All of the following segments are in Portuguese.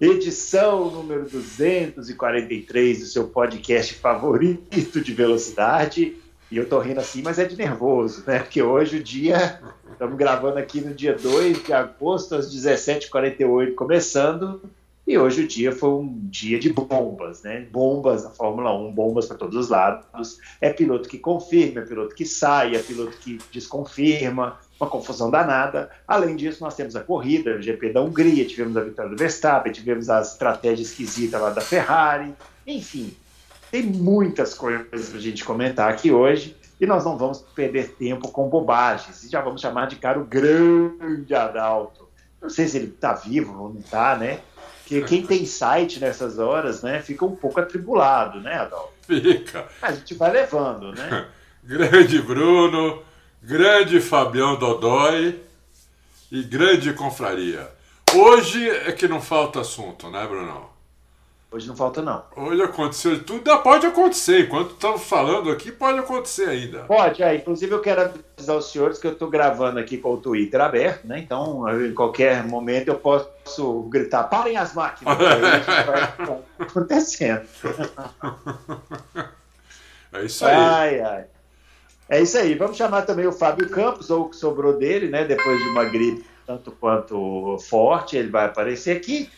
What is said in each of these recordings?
edição número 243 do seu podcast favorito de velocidade. E eu tô rindo assim, mas é de nervoso, né? Porque hoje o dia, estamos gravando aqui no dia 2 de agosto, às 17h48, começando. E hoje o dia foi um dia de bombas, né? Bombas na Fórmula 1, bombas para todos os lados. É piloto que confirma, é piloto que sai, é piloto que desconfirma, uma confusão danada. Além disso, nós temos a corrida, o GP da Hungria, tivemos a vitória do Verstappen, tivemos a estratégia esquisita lá da Ferrari. Enfim, tem muitas coisas para a gente comentar aqui hoje e nós não vamos perder tempo com bobagens. E já vamos chamar de cara o grande Adalto. Não sei se ele está vivo ou não está, né? Porque quem tem site nessas horas, né, fica um pouco atribulado, né, Adalto? Fica. A gente vai levando, né? grande Bruno, grande Fabião Dodói e grande confraria. Hoje é que não falta assunto, né, Bruno? Hoje não falta, não. Hoje aconteceu tudo, pode acontecer. Enquanto estamos falando aqui, pode acontecer ainda. Pode, é. Inclusive, eu quero avisar os senhores que eu estou gravando aqui com o Twitter aberto, né? Então, em qualquer momento eu posso gritar: parem as máquinas. Vai acontecendo. É isso aí. Ai, ai. É isso aí. Vamos chamar também o Fábio Campos, ou o que sobrou dele, né? Depois de uma gripe tanto quanto forte, ele vai aparecer aqui.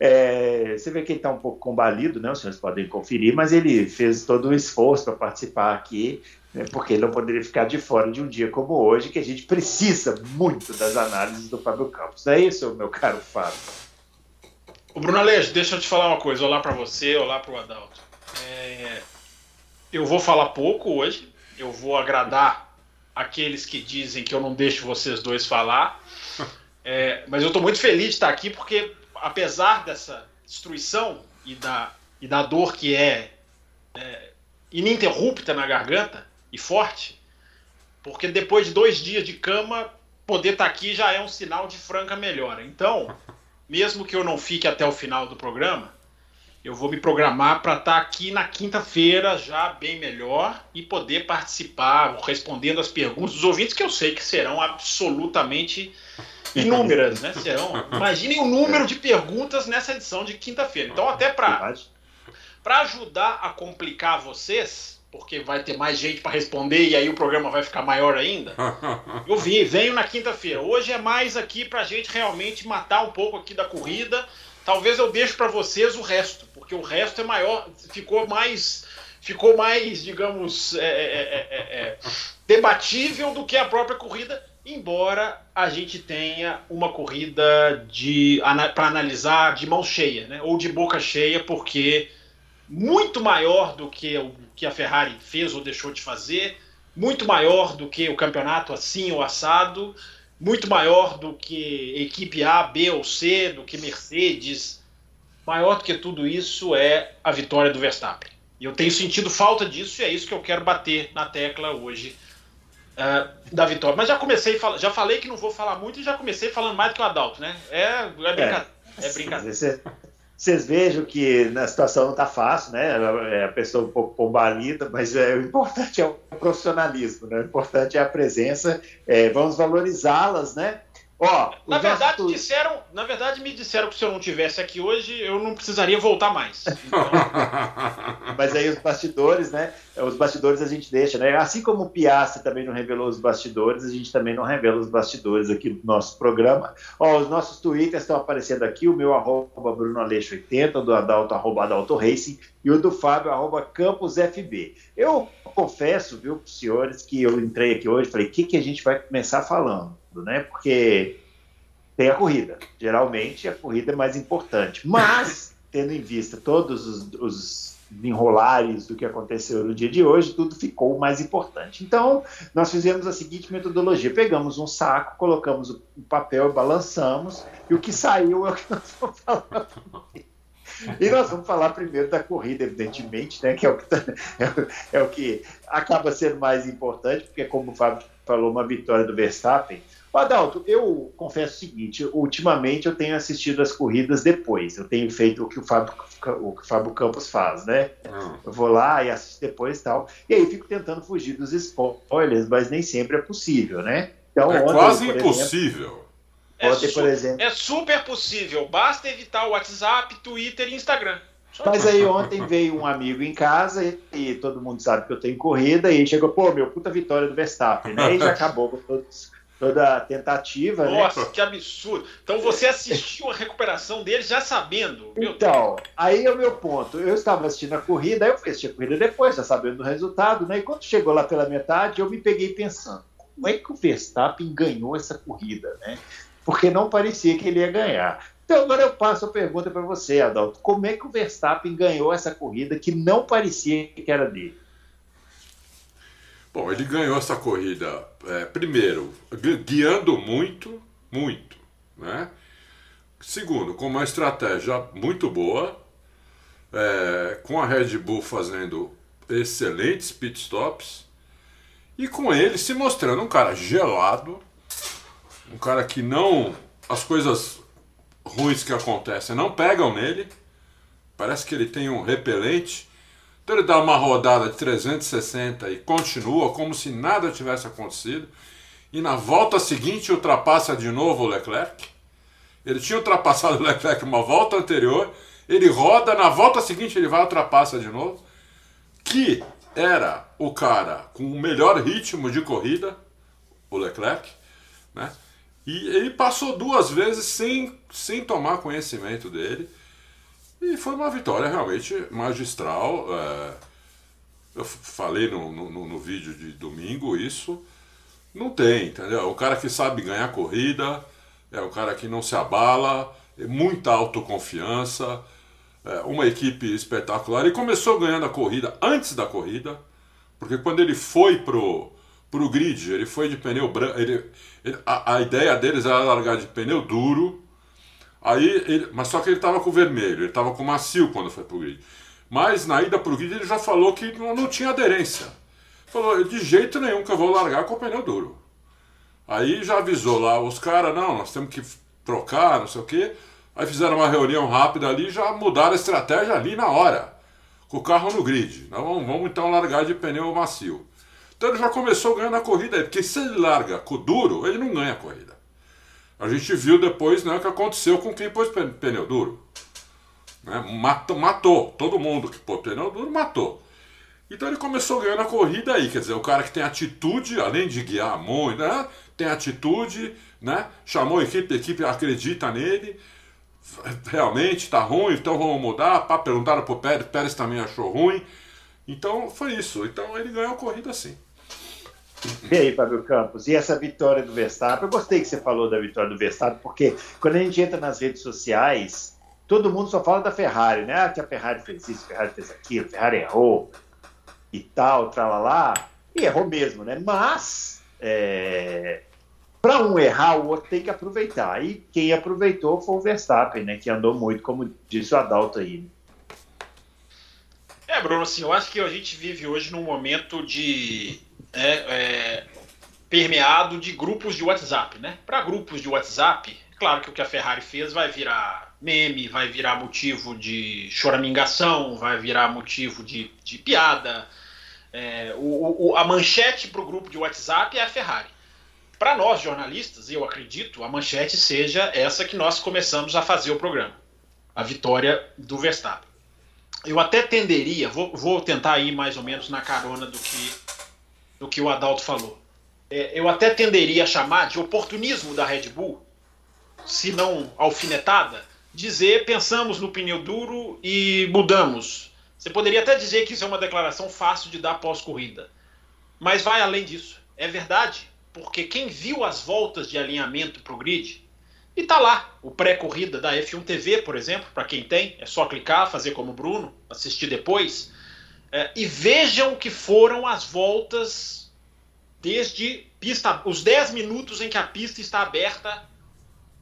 É, você vê que ele está um pouco combalido, né? Os senhores podem conferir, mas ele fez todo o esforço para participar aqui, né? porque ele não poderia ficar de fora de um dia como hoje, que a gente precisa muito das análises do Fábio Campos. É isso, meu caro Fábio? O Bruno Aleixo, deixa eu te falar uma coisa. Olá para você, olá para o Adalto. É, eu vou falar pouco hoje, eu vou agradar aqueles que dizem que eu não deixo vocês dois falar. É, mas eu estou muito feliz de estar aqui porque, apesar dessa destruição e da, e da dor que é, é ininterrupta na garganta e forte, porque depois de dois dias de cama, poder estar aqui já é um sinal de franca melhora. Então, mesmo que eu não fique até o final do programa, eu vou me programar para estar aqui na quinta-feira já bem melhor e poder participar, respondendo as perguntas dos ouvintes, que eu sei que serão absolutamente inúmeras, né? Serão. Imaginem o número de perguntas nessa edição de quinta-feira. Então, até para para ajudar a complicar vocês, porque vai ter mais gente para responder e aí o programa vai ficar maior ainda. Eu vi, venho na quinta-feira. Hoje é mais aqui para a gente realmente matar um pouco aqui da corrida Talvez eu deixe para vocês o resto, porque o resto é maior, ficou mais, ficou mais, digamos, é, é, é, debatível do que a própria corrida, embora a gente tenha uma corrida de para analisar de mão cheia, né? Ou de boca cheia, porque muito maior do que o que a Ferrari fez ou deixou de fazer, muito maior do que o campeonato assim ou assado muito maior do que equipe A, B ou C, do que Mercedes. Maior do que tudo isso é a vitória do Verstappen. E eu tenho sentido falta disso e é isso que eu quero bater na tecla hoje uh, da vitória. Mas já comecei, já falei que não vou falar muito e já comecei falando mais do que o Adalto, né? É, é brincadeira. É, é brincadeira vocês vejam que na situação não está fácil, né? É a pessoa um pouco pombalida, mas é, o importante é o profissionalismo, né? O importante é a presença. É, vamos valorizá-las, né? Ó, na verdade nossos... disseram, na verdade me disseram que se eu não tivesse aqui hoje eu não precisaria voltar mais. Então... Mas aí os bastidores, né? Os bastidores a gente deixa, né? Assim como o Piastri também não revelou os bastidores, a gente também não revela os bastidores aqui do nosso programa. Ó, os nossos twitters estão aparecendo aqui, o meu arroba Bruno Aleixo 80, o do Adalto arroba Adalto Racing e o do Fábio arroba Campos FB. Eu confesso, viu, para os senhores, que eu entrei aqui hoje e falei, o que, que a gente vai começar falando? Né? Porque tem a corrida. Geralmente a corrida é mais importante. Mas, tendo em vista todos os, os enrolares do que aconteceu no dia de hoje, tudo ficou mais importante. Então, nós fizemos a seguinte metodologia: pegamos um saco, colocamos o papel, balançamos, e o que saiu é o que nós vamos falar. E nós vamos falar primeiro da corrida, evidentemente, né? Que é o que, tá, é, é o que acaba sendo mais importante, porque, como o Fábio falou, uma vitória do Verstappen. Adalto, eu confesso o seguinte: ultimamente eu tenho assistido as corridas depois. Eu tenho feito o que o Fábio, o que o Fábio Campos faz, né? Hum. Eu vou lá e assisto depois e tal. E aí fico tentando fugir dos spoilers, mas nem sempre é possível, né? Então, é ontem, quase impossível. Exemplo, é, ontem, por exemplo, é super possível. Basta evitar o WhatsApp, Twitter e Instagram. Mas aí ontem veio um amigo em casa e, e, todo mundo sabe que eu tenho corrida e chegou, pô, meu, puta vitória do Verstappen, né? E já acabou com todos toda a tentativa. Né? Nossa, né? que absurdo. Então você assistiu a recuperação dele já sabendo. então, aí é o meu ponto. Eu estava assistindo a corrida, aí eu fui assistir a corrida depois, já sabendo do resultado, né? E quando chegou lá pela metade, eu me peguei pensando, como é que o Verstappen ganhou essa corrida, né? Porque não parecia que ele ia ganhar. Então agora eu passo a pergunta para você, Adalto. Como é que o Verstappen ganhou essa corrida que não parecia que era dele? Bom, ele ganhou essa corrida, é, primeiro, guiando muito, muito, né? Segundo, com uma estratégia muito boa, é, com a Red Bull fazendo excelentes pitstops e com ele se mostrando um cara gelado, um cara que não. as coisas ruins que acontecem não pegam nele, parece que ele tem um repelente então ele dá uma rodada de 360 e continua como se nada tivesse acontecido. E na volta seguinte ultrapassa de novo o Leclerc. Ele tinha ultrapassado o Leclerc uma volta anterior. Ele roda, na volta seguinte ele vai ultrapassa de novo. Que era o cara com o melhor ritmo de corrida, o Leclerc, né? E ele passou duas vezes sem, sem tomar conhecimento dele. E foi uma vitória realmente magistral. É, eu falei no, no, no, vídeo de domingo isso. Não tem, entendeu? O cara que sabe ganhar corrida, é o cara que não se abala, é muita autoconfiança, é uma equipe espetacular. Ele começou ganhando a corrida antes da corrida, porque quando ele foi pro, pro grid, ele foi de pneu branco. Ele, ele, a, a ideia deles era largar de pneu duro Aí ele, mas só que ele estava com vermelho, ele estava com macio quando foi pro grid. Mas na ida pro grid ele já falou que não, não tinha aderência. Falou, de jeito nenhum que eu vou largar com o pneu duro. Aí já avisou lá os caras, não, nós temos que trocar, não sei o quê. Aí fizeram uma reunião rápida ali e já mudaram a estratégia ali na hora. Com o carro no grid. Nós vamos, vamos então largar de pneu macio. Então ele já começou ganhando a corrida aí, porque se ele larga com o duro, ele não ganha a corrida. A gente viu depois né, o que aconteceu com quem pôs pneu duro. Né? Matou, matou, todo mundo que pôs pneu duro matou. Então ele começou ganhando a corrida aí, quer dizer, o cara que tem atitude, além de guiar muito, né? tem atitude, né? chamou a equipe, a equipe acredita nele, realmente está ruim, então vamos mudar. Pá, perguntaram pro Pérez, Pérez também achou ruim. Então foi isso. Então ele ganhou a corrida sim. E aí, Fábio Campos, e essa vitória do Verstappen? Eu gostei que você falou da vitória do Verstappen, porque quando a gente entra nas redes sociais, todo mundo só fala da Ferrari, né? Ah, que a Ferrari fez isso, a Ferrari fez aquilo, a Ferrari errou e tal, tralalá. E errou mesmo, né? Mas, é... para um errar, o outro tem que aproveitar. E quem aproveitou foi o Verstappen, né? Que andou muito, como disse o Adalto aí. É, Bruno, assim, eu acho que a gente vive hoje num momento de é, é, permeado de grupos de WhatsApp, né? Para grupos de WhatsApp, claro que o que a Ferrari fez vai virar meme, vai virar motivo de choramingação, vai virar motivo de, de piada. É, o, o, a manchete para o grupo de WhatsApp é a Ferrari. Para nós jornalistas, eu acredito, a manchete seja essa que nós começamos a fazer o programa: a vitória do Verstappen. Eu até tenderia, vou, vou tentar ir mais ou menos na carona do que do que o Adalto falou. É, eu até tenderia a chamar de oportunismo da Red Bull, se não alfinetada, dizer pensamos no pneu duro e mudamos. Você poderia até dizer que isso é uma declaração fácil de dar pós-corrida. Mas vai além disso. É verdade, porque quem viu as voltas de alinhamento para o grid, e tá lá, o pré-corrida da F1 TV, por exemplo, para quem tem, é só clicar, fazer como o Bruno, assistir depois é, e vejam que foram as voltas desde pista, os 10 minutos em que a pista está aberta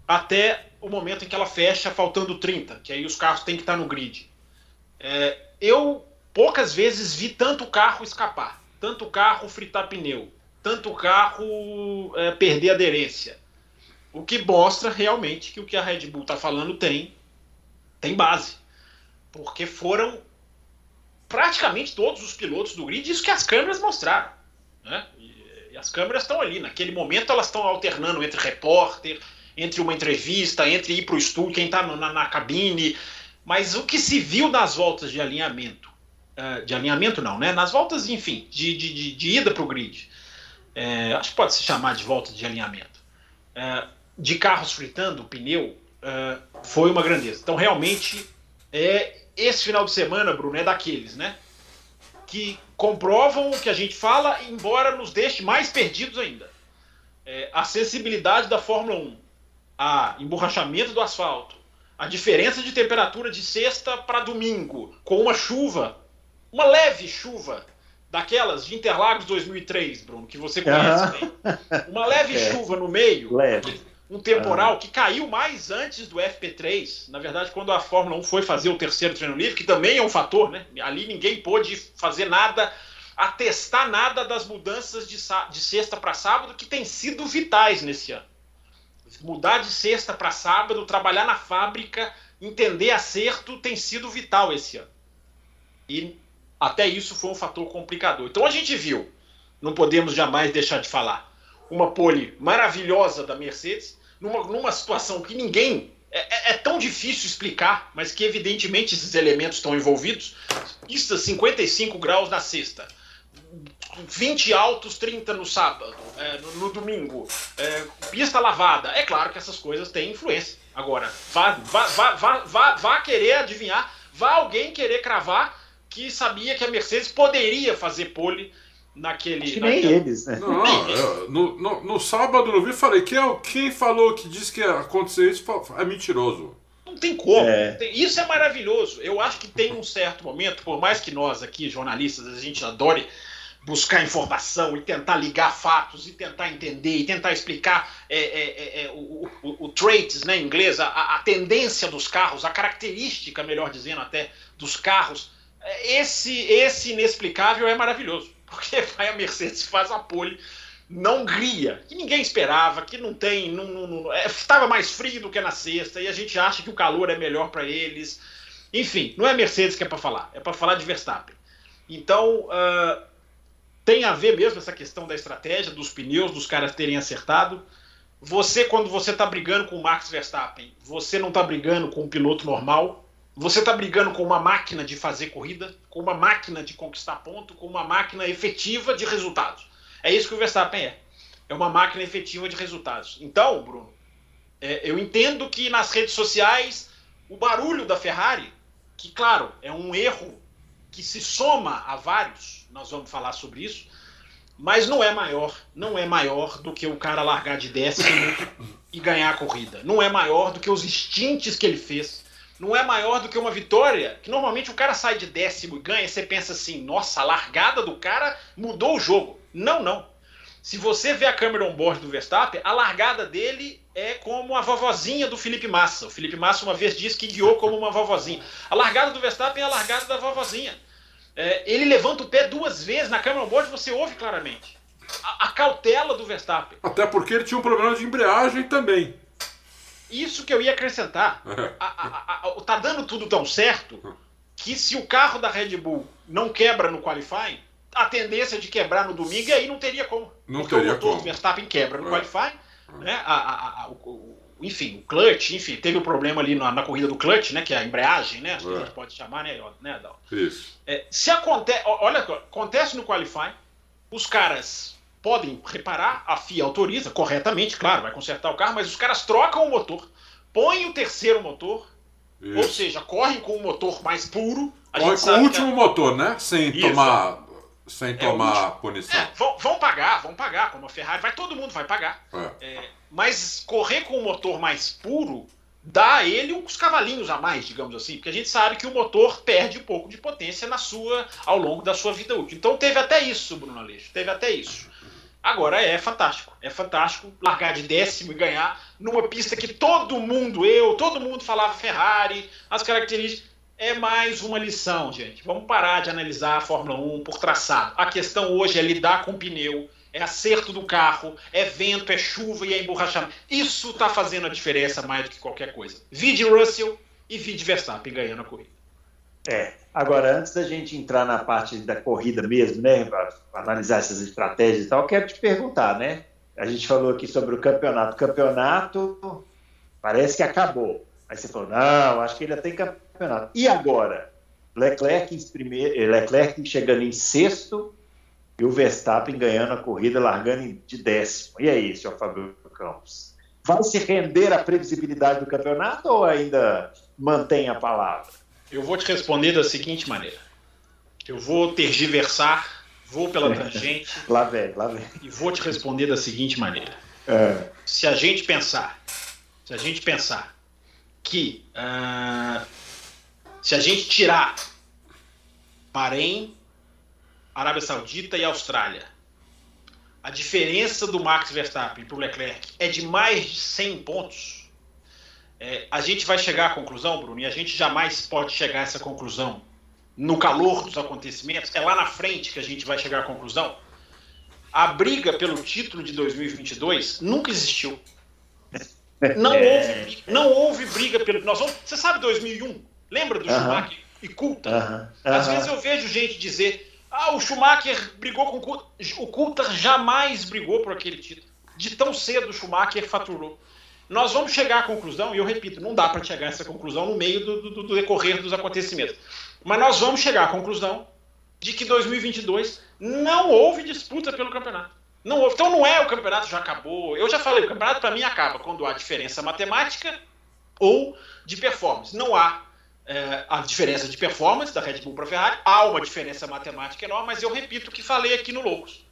até o momento em que ela fecha, faltando 30, que aí os carros têm que estar no grid. É, eu poucas vezes vi tanto carro escapar, tanto carro fritar pneu, tanto carro é, perder aderência. O que mostra realmente que o que a Red Bull está falando tem, tem base. Porque foram praticamente todos os pilotos do grid, isso que as câmeras mostraram. Né? E, e as câmeras estão ali. Naquele momento elas estão alternando entre repórter, entre uma entrevista, entre ir para o estúdio, quem está na, na, cabine. Mas o que se viu nas voltas de alinhamento, uh, de alinhamento não, né? Nas voltas, enfim, de, de, de, de ida para o grid, é, acho que pode se chamar de volta de alinhamento, é, de carros fritando pneu, é, foi uma grandeza. Então, realmente, é, esse final de semana, Bruno, é daqueles, né? Que comprovam o que a gente fala, embora nos deixe mais perdidos ainda. É, a sensibilidade da Fórmula 1, a emborrachamento do asfalto, a diferença de temperatura de sexta para domingo, com uma chuva, uma leve chuva, daquelas de Interlagos 2003, Bruno, que você conhece bem. Uma leve é. chuva no meio, leve. Um temporal que caiu mais antes do FP3. Na verdade, quando a Fórmula 1 foi fazer o terceiro treino livre, que também é um fator, né? Ali ninguém pôde fazer nada, atestar nada das mudanças de, de sexta para sábado que têm sido vitais nesse ano. Mudar de sexta para sábado, trabalhar na fábrica, entender acerto tem sido vital esse ano. E até isso foi um fator complicador. Então a gente viu, não podemos jamais deixar de falar, uma pole maravilhosa da Mercedes, numa, numa situação que ninguém. É, é, é tão difícil explicar, mas que evidentemente esses elementos estão envolvidos. Pista 55 graus na sexta. 20 altos, 30 no sábado, é, no, no, domingo, é, pista lavada. É claro que essas coisas têm influência. Agora, vá, vá, vá, vá, vá, vá querer adivinhar, vá alguém querer cravar que sabia que a Mercedes poderia fazer pole naquele. Acho que nem eles, né? Não, eu, no, no, no, sábado eu vi falei que é, quem falou que disse que ia acontecer isso é mentiroso. Não tem como. É. Isso é maravilhoso. Eu acho que tem um certo momento, por mais que nós aqui, jornalistas, a gente adore buscar informação e tentar ligar fatos e tentar entender e tentar explicar é, é, é, é o, o, o, traits, né, em inglês, a, a tendência dos carros, a característica, melhor dizendo até, dos carros esse, esse inexplicável é maravilhoso, porque vai a Mercedes faz a pole na Hungria, que ninguém esperava, que não tem. Não, não, estava é, mais frio do que na sexta, e a gente acha que o calor é melhor para eles. Enfim, não é Mercedes que é para falar, é para falar de Verstappen. Então, uh, tem a ver mesmo essa questão da estratégia, dos pneus, dos caras terem acertado. Você, quando você está brigando com o Max Verstappen, você não está brigando com um piloto normal, você está brigando com uma máquina de fazer corrida, com uma máquina de conquistar ponto, com uma máquina efetiva de resultados. É isso que o Verstappen é. É uma máquina efetiva de resultados. Então, Bruno, é, eu entendo que nas redes sociais o barulho da Ferrari, que claro, é um erro que se soma a vários, nós vamos falar sobre isso, mas não é maior, não é maior do que o cara largar de décimo e ganhar a corrida. Não é maior do que os instintos que ele fez não é maior do que uma vitória, que normalmente o cara sai de décimo e ganha, e você pensa assim, nossa, a largada do cara mudou o jogo. Não, não. Se você vê a câmera on-board do Verstappen, a largada dele é como a vovozinha do Felipe Massa. O Felipe Massa uma vez disse que guiou como uma vovozinha. A largada do Verstappen é a largada da vovozinha. É, ele levanta o pé duas vezes na câmera on-board, você ouve claramente. A, a cautela do Verstappen. Até porque ele tinha um problema de embreagem também. Isso que eu ia acrescentar. A, a, a, tá dando tudo tão certo que se o carro da Red Bull não quebra no qualifying, a tendência de quebrar no domingo, e aí não teria como. Não porque teria o motor como. do Verstappen quebra no é. qualifying, é. né? A, o, enfim, o clutch, enfim, teve o um problema ali na, na, corrida do clutch, né? Que é a embreagem, né? Acho é. que a gente pode chamar, né, né Adalto? Isso. É, se acontece, olha, acontece no qualifying, os caras podem reparar, a FIA autoriza corretamente, claro, vai consertar o carro, mas os caras trocam o motor, põem o terceiro motor, Isso. ou seja, correm com o motor mais puro. Corre com o último motor, né? Sem Isso. tomar, sem é tomar punição. É, vão, vão, pagar, vão pagar, como a Ferrari, vai, todo mundo vai pagar. É. é mas correr com o motor mais puro dá a ele uns cavalinhos a mais, digamos assim, porque a gente sabe que o motor perde um pouco de potência na sua ao longo da sua vida útil. Então teve até isso, Bruno Aleixo, teve até isso. Agora é fantástico, é fantástico largar de décimo e ganhar numa pista que todo mundo, eu, todo mundo falava Ferrari, as características. É mais uma lição, gente. Vamos parar de analisar a Fórmula 1 por traçado. A questão hoje é lidar com o pneu, é acerto do carro, é vento, é chuva e é emborrachamento. Isso está fazendo a diferença mais do que qualquer coisa. Vide Russell e vide Verstappen ganhando a corrida. É. Agora, antes da gente entrar na parte da corrida mesmo, né, para analisar essas estratégias e tal, quero te perguntar, né? A gente falou aqui sobre o campeonato. O campeonato parece que acabou. Aí você falou, não, acho que ainda tem campeonato. E agora? Leclerc, em primeiro, Leclerc chegando em sexto e o Verstappen ganhando a corrida, largando de décimo. E aí, senhor Fábio Campos? Vai se render a previsibilidade do campeonato ou ainda mantém a palavra? Eu vou te responder da seguinte maneira. Eu vou tergiversar, vou pela tangente. lá vem, lá vem. E vou te responder da seguinte maneira. É. Se a gente pensar, se a gente pensar que uh, se a gente tirar Bahrein, Arábia Saudita e Austrália, a diferença do Max Verstappen para o Leclerc é de mais de 100 pontos é, a gente vai chegar à conclusão, Bruno, e a gente jamais pode chegar a essa conclusão no calor dos acontecimentos, é lá na frente que a gente vai chegar à conclusão. A briga pelo título de 2022 nunca existiu. Não é. houve, briga, não houve briga pelo. Nós vamos, você sabe 2001? Lembra do uh -huh. Schumacher e Coulter? Uh -huh. Uh -huh. Às vezes eu vejo gente dizer: ah, o Schumacher brigou com o Coulter. O Coulter jamais brigou por aquele título. De tão cedo o Schumacher faturou nós vamos chegar à conclusão, e eu repito, não dá para chegar a essa conclusão no meio do, do, do, decorrer dos acontecimentos, mas nós vamos chegar à conclusão de que 2022 não houve disputa pelo campeonato. Não houve. Então não é o campeonato já acabou. Eu já falei, o campeonato para mim acaba quando há diferença matemática ou de performance. Não há é, a diferença de performance da Red Bull para a Ferrari, há uma diferença matemática enorme, mas eu repito o que falei aqui no Loucos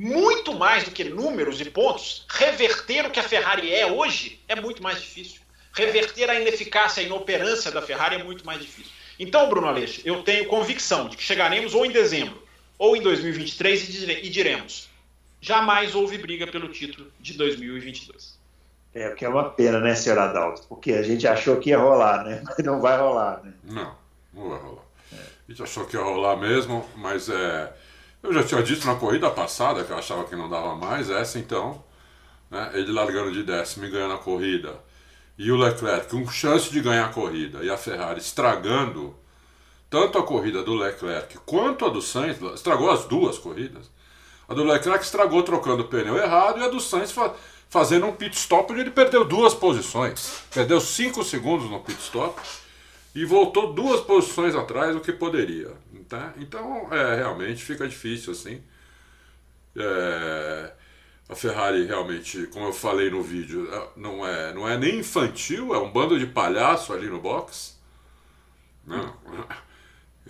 muito mais do que números e pontos, reverter o que a Ferrari é hoje é muito mais difícil. Reverter a ineficácia, a inoperância da Ferrari é muito mais difícil. Então, Bruno Aleixo, eu tenho convicção de que chegaremos ou em dezembro ou em 2023 e diremos: jamais houve briga pelo título de 2022. É, o que é uma pena, né, senhor Adalto? Porque a gente achou que ia rolar, né? Mas não vai rolar, né? Não, não vai rolar. É. A gente achou que ia rolar mesmo, mas é eu já tinha dito na corrida passada que eu achava que não dava mais, essa então, né, ele largando de décimo e ganhando a corrida, e o Leclerc com chance de ganhar a corrida, e a Ferrari estragando tanto a corrida do Leclerc quanto a do Sainz, estragou as duas corridas. A do Leclerc estragou trocando o pneu errado e a do Sainz fa fazendo um pit stop onde ele perdeu duas posições. Perdeu cinco segundos no pit stop e voltou duas posições atrás do que poderia. Tá? Então, é, realmente fica difícil assim. É, a Ferrari realmente, como eu falei no vídeo, é, não é, não é nem infantil, é um bando de palhaço ali no box. Não,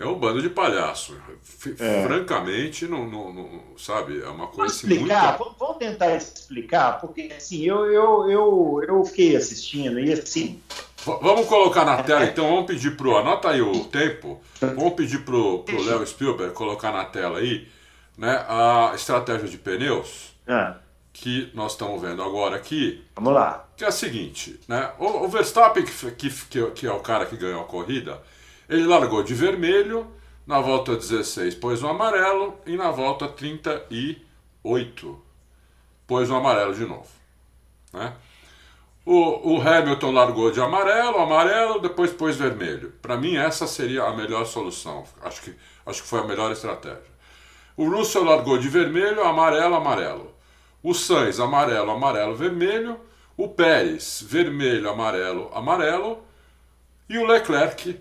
é um bando de palhaço. É. Francamente, não, não, não, sabe, é uma coisa assim, explicar, muito... Vamos tentar explicar, porque assim, eu, eu, eu, eu fiquei assistindo e assim, Vamos colocar na tela, então vamos pedir pro. Anota aí o tempo. Vamos pedir pro Léo Spielberg colocar na tela aí né, a estratégia de pneus é. que nós estamos vendo agora aqui. Vamos lá. Que é a seguinte, né? O, o Verstappen, que, que, que é o cara que ganhou a corrida, ele largou de vermelho, na volta 16 pôs o amarelo e na volta 38 pôs o amarelo de novo. Né? O, o Hamilton largou de amarelo, amarelo, depois pôs vermelho. Para mim, essa seria a melhor solução. Acho que, acho que foi a melhor estratégia. O Russell largou de vermelho, amarelo, amarelo. O Sainz, amarelo, amarelo, vermelho. O Pérez, vermelho, amarelo, amarelo. E o Leclerc,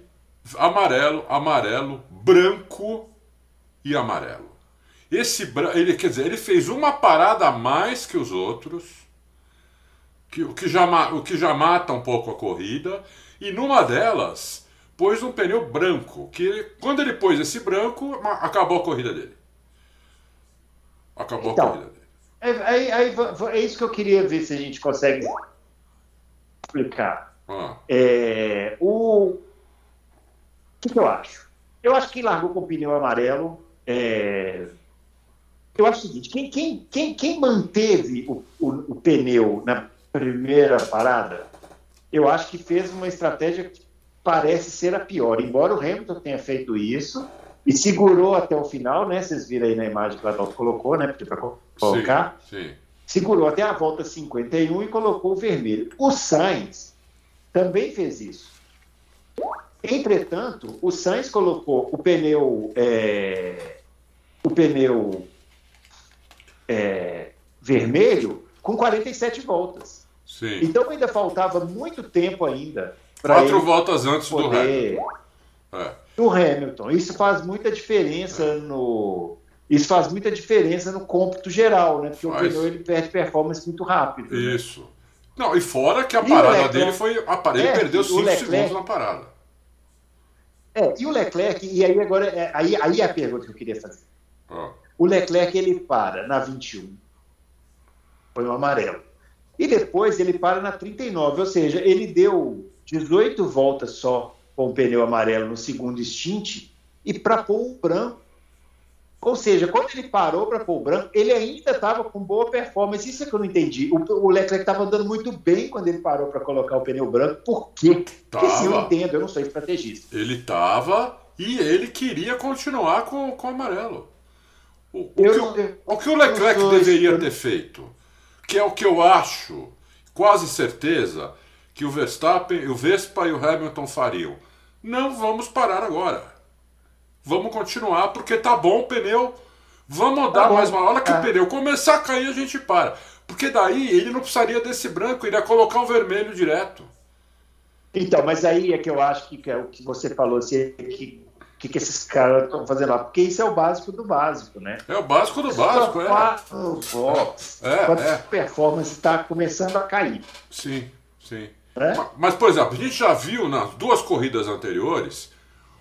amarelo, amarelo, branco e amarelo. Esse ele quer dizer, ele fez uma parada a mais que os outros que, o, que já, o que já mata um pouco a corrida, e numa delas pôs um pneu branco, que quando ele pôs esse branco, acabou a corrida dele. Acabou então, a corrida dele. É, aí, aí, é isso que eu queria ver se a gente consegue explicar. Ah. É, o... o que, que, eu acho? Eu acho que largou com o pneu amarelo. É... eu acho o seguinte: quem, quem, quem, quem manteve o, o, o pneu na primeira parada, eu acho que fez uma estratégia que parece ser a pior. Embora o Hamilton tenha feito isso e segurou até o final, né? Vocês viram aí na imagem que o Adolfo colocou, né? Porque para colocar. Sim, sim. Segurou até a volta 51 e colocou o vermelho. O Sainz também fez isso. Entretanto, o Sainz colocou o pneu, é, o pneu é, vermelho com 47 voltas. Sim. Então ainda faltava muito tempo ainda Quatro voltas antes do Hamilton. É. Do Hamilton. Isso faz muita diferença é. no. Isso faz muita diferença no cômputo geral, né? Porque faz. o pneu ele perde performance muito rápido. Né? Isso. Né? Não, e fora que a e parada Leclerc, dele foi. A, ele é, perdeu 5 segundos na parada. É, e o Leclerc, e aí agora, é, aí, aí é a pergunta que eu queria fazer. Ah. O Leclerc ele para na 21. Foi o amarelo. E depois ele para na 39, ou seja, ele deu 18 voltas só com o pneu amarelo no segundo stint e para pôr o branco. Ou seja, quando ele parou para pôr o branco, ele ainda estava com boa performance. Isso é que eu não entendi. O, o Leclerc estava andando muito bem quando ele parou para colocar o pneu branco. Por quê? Tava. Porque assim, eu entendo, eu não sou estrategista. Ele estava e ele queria continuar com, com o amarelo. O, o, eu, que, o, o que o Leclerc deveria ter feito, que é o que eu acho, quase certeza, que o Verstappen, o Vespa e o Hamilton fariam. Não vamos parar agora. Vamos continuar porque tá bom o pneu. Vamos dar tá mais uma hora que é. o pneu começar a cair a gente para. Porque daí ele não precisaria desse branco, ele ia colocar o vermelho direto. Então, mas aí é que eu acho que, é o que você falou, assim, que que, que esses caras estão fazendo lá? Porque isso é o básico do básico, né? É o básico do básico, é. Quatro é, quando é. a performance está começando a cair. Sim, sim. É? Mas, mas, por exemplo, a gente já viu nas duas corridas anteriores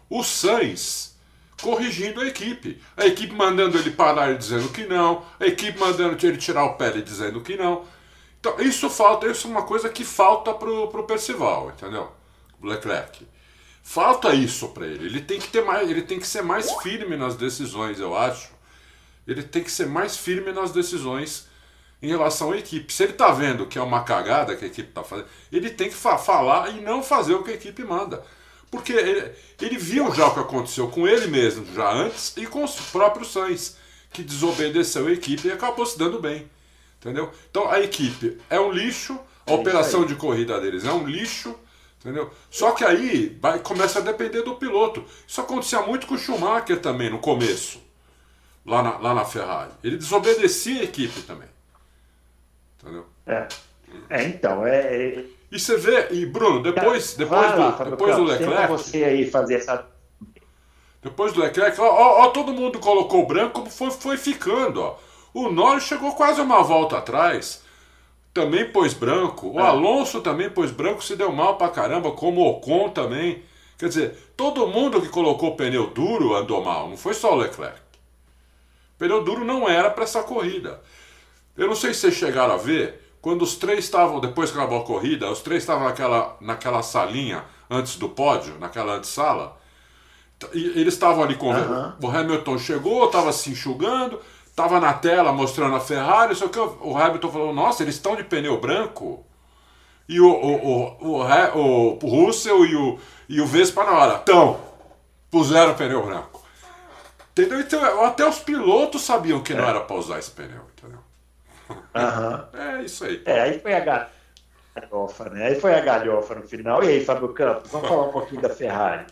o Sainz corrigindo a equipe. A equipe mandando ele parar dizendo que não, a equipe mandando ele tirar o pé e dizendo que não. Então, isso falta, isso é uma coisa que falta pro, pro Percival, entendeu? O Leclerc. Falta isso para ele. Ele tem que ter mais, ele tem que ser mais firme nas decisões, eu acho. Ele tem que ser mais firme nas decisões em relação à equipe. Se ele está vendo que é uma cagada que a equipe está fazendo, ele tem que fa falar e não fazer o que a equipe manda. Porque ele, ele, viu já o que aconteceu com ele mesmo, já antes, e com os próprios Sainz, que desobedeceu a equipe e acabou se dando bem. Entendeu? Então a equipe é um lixo, a é operação de corrida deles é um lixo, entendeu? Só que aí vai, começa a depender do piloto. Isso acontecia muito com o Schumacher também no começo, lá na, lá na Ferrari. Ele desobedecia a equipe também. Entendeu? É. É, então, é, é. E você vê, e Bruno, depois, depois, do, depois do Leclerc. você aí fazer essa. Depois do Leclerc, ó, ó, todo mundo colocou branco, foi, foi ficando, ó. O Norris chegou quase uma volta atrás, também pôs branco. O é. Alonso também pôs branco, se deu mal pra caramba, como o Ocon também. Quer dizer, todo mundo que colocou pneu duro andou mal, não foi só o Leclerc. Pneu duro não era para essa corrida. Eu não sei se vocês chegaram a ver, quando os três estavam, depois que acabou a corrida, os três estavam naquela, naquela salinha antes do pódio, naquela antessala, e eles estavam ali com uhum. o Hamilton chegou, estava se enxugando, estava na tela mostrando a Ferrari, só que o Hamilton falou, nossa, eles estão de pneu branco. E o, o, o, o, o Russell e o, e o Vespa na hora, estão, puseram pneu branco. Entendeu? Então, até os pilotos sabiam que é. não era para usar esse pneu? Uhum. É isso aí. É, aí foi a galhofa, né? Aí foi a galhofa no final. E aí, Fábio Campos, vamos falar um pouquinho da Ferrari.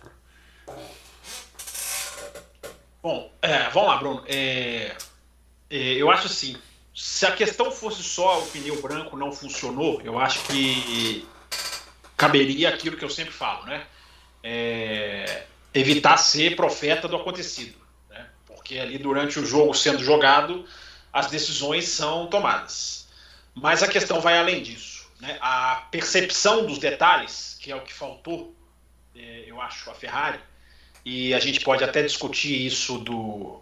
Bom, é, vamos lá, Bruno. É, é, eu acho assim, se a questão fosse só o pneu branco não funcionou, eu acho que caberia aquilo que eu sempre falo, né? É, evitar ser profeta do acontecido. Né? Porque ali durante o jogo sendo jogado, as decisões são tomadas. Mas a questão vai além disso. Né? A percepção dos detalhes, que é o que faltou, é, eu acho, a Ferrari, e a gente pode até discutir isso do.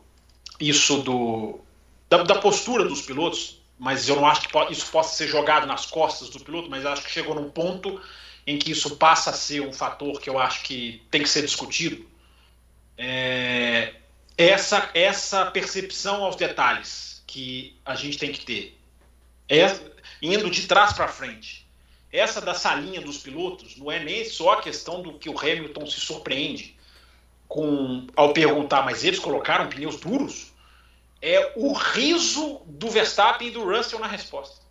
isso do. da, da postura dos pilotos, mas eu não acho que isso possa ser jogado nas costas do piloto, mas acho que chegou num ponto em que isso passa a ser um fator que eu acho que tem que ser discutido. É, essa, essa percepção aos detalhes que a gente tem que ter. É, indo de trás para frente. Essa da salinha dos pilotos não é nem só a questão do que o Hamilton se surpreende com ao perguntar, mas eles colocaram pneus duros? É o riso do Verstappen e do Russell na resposta.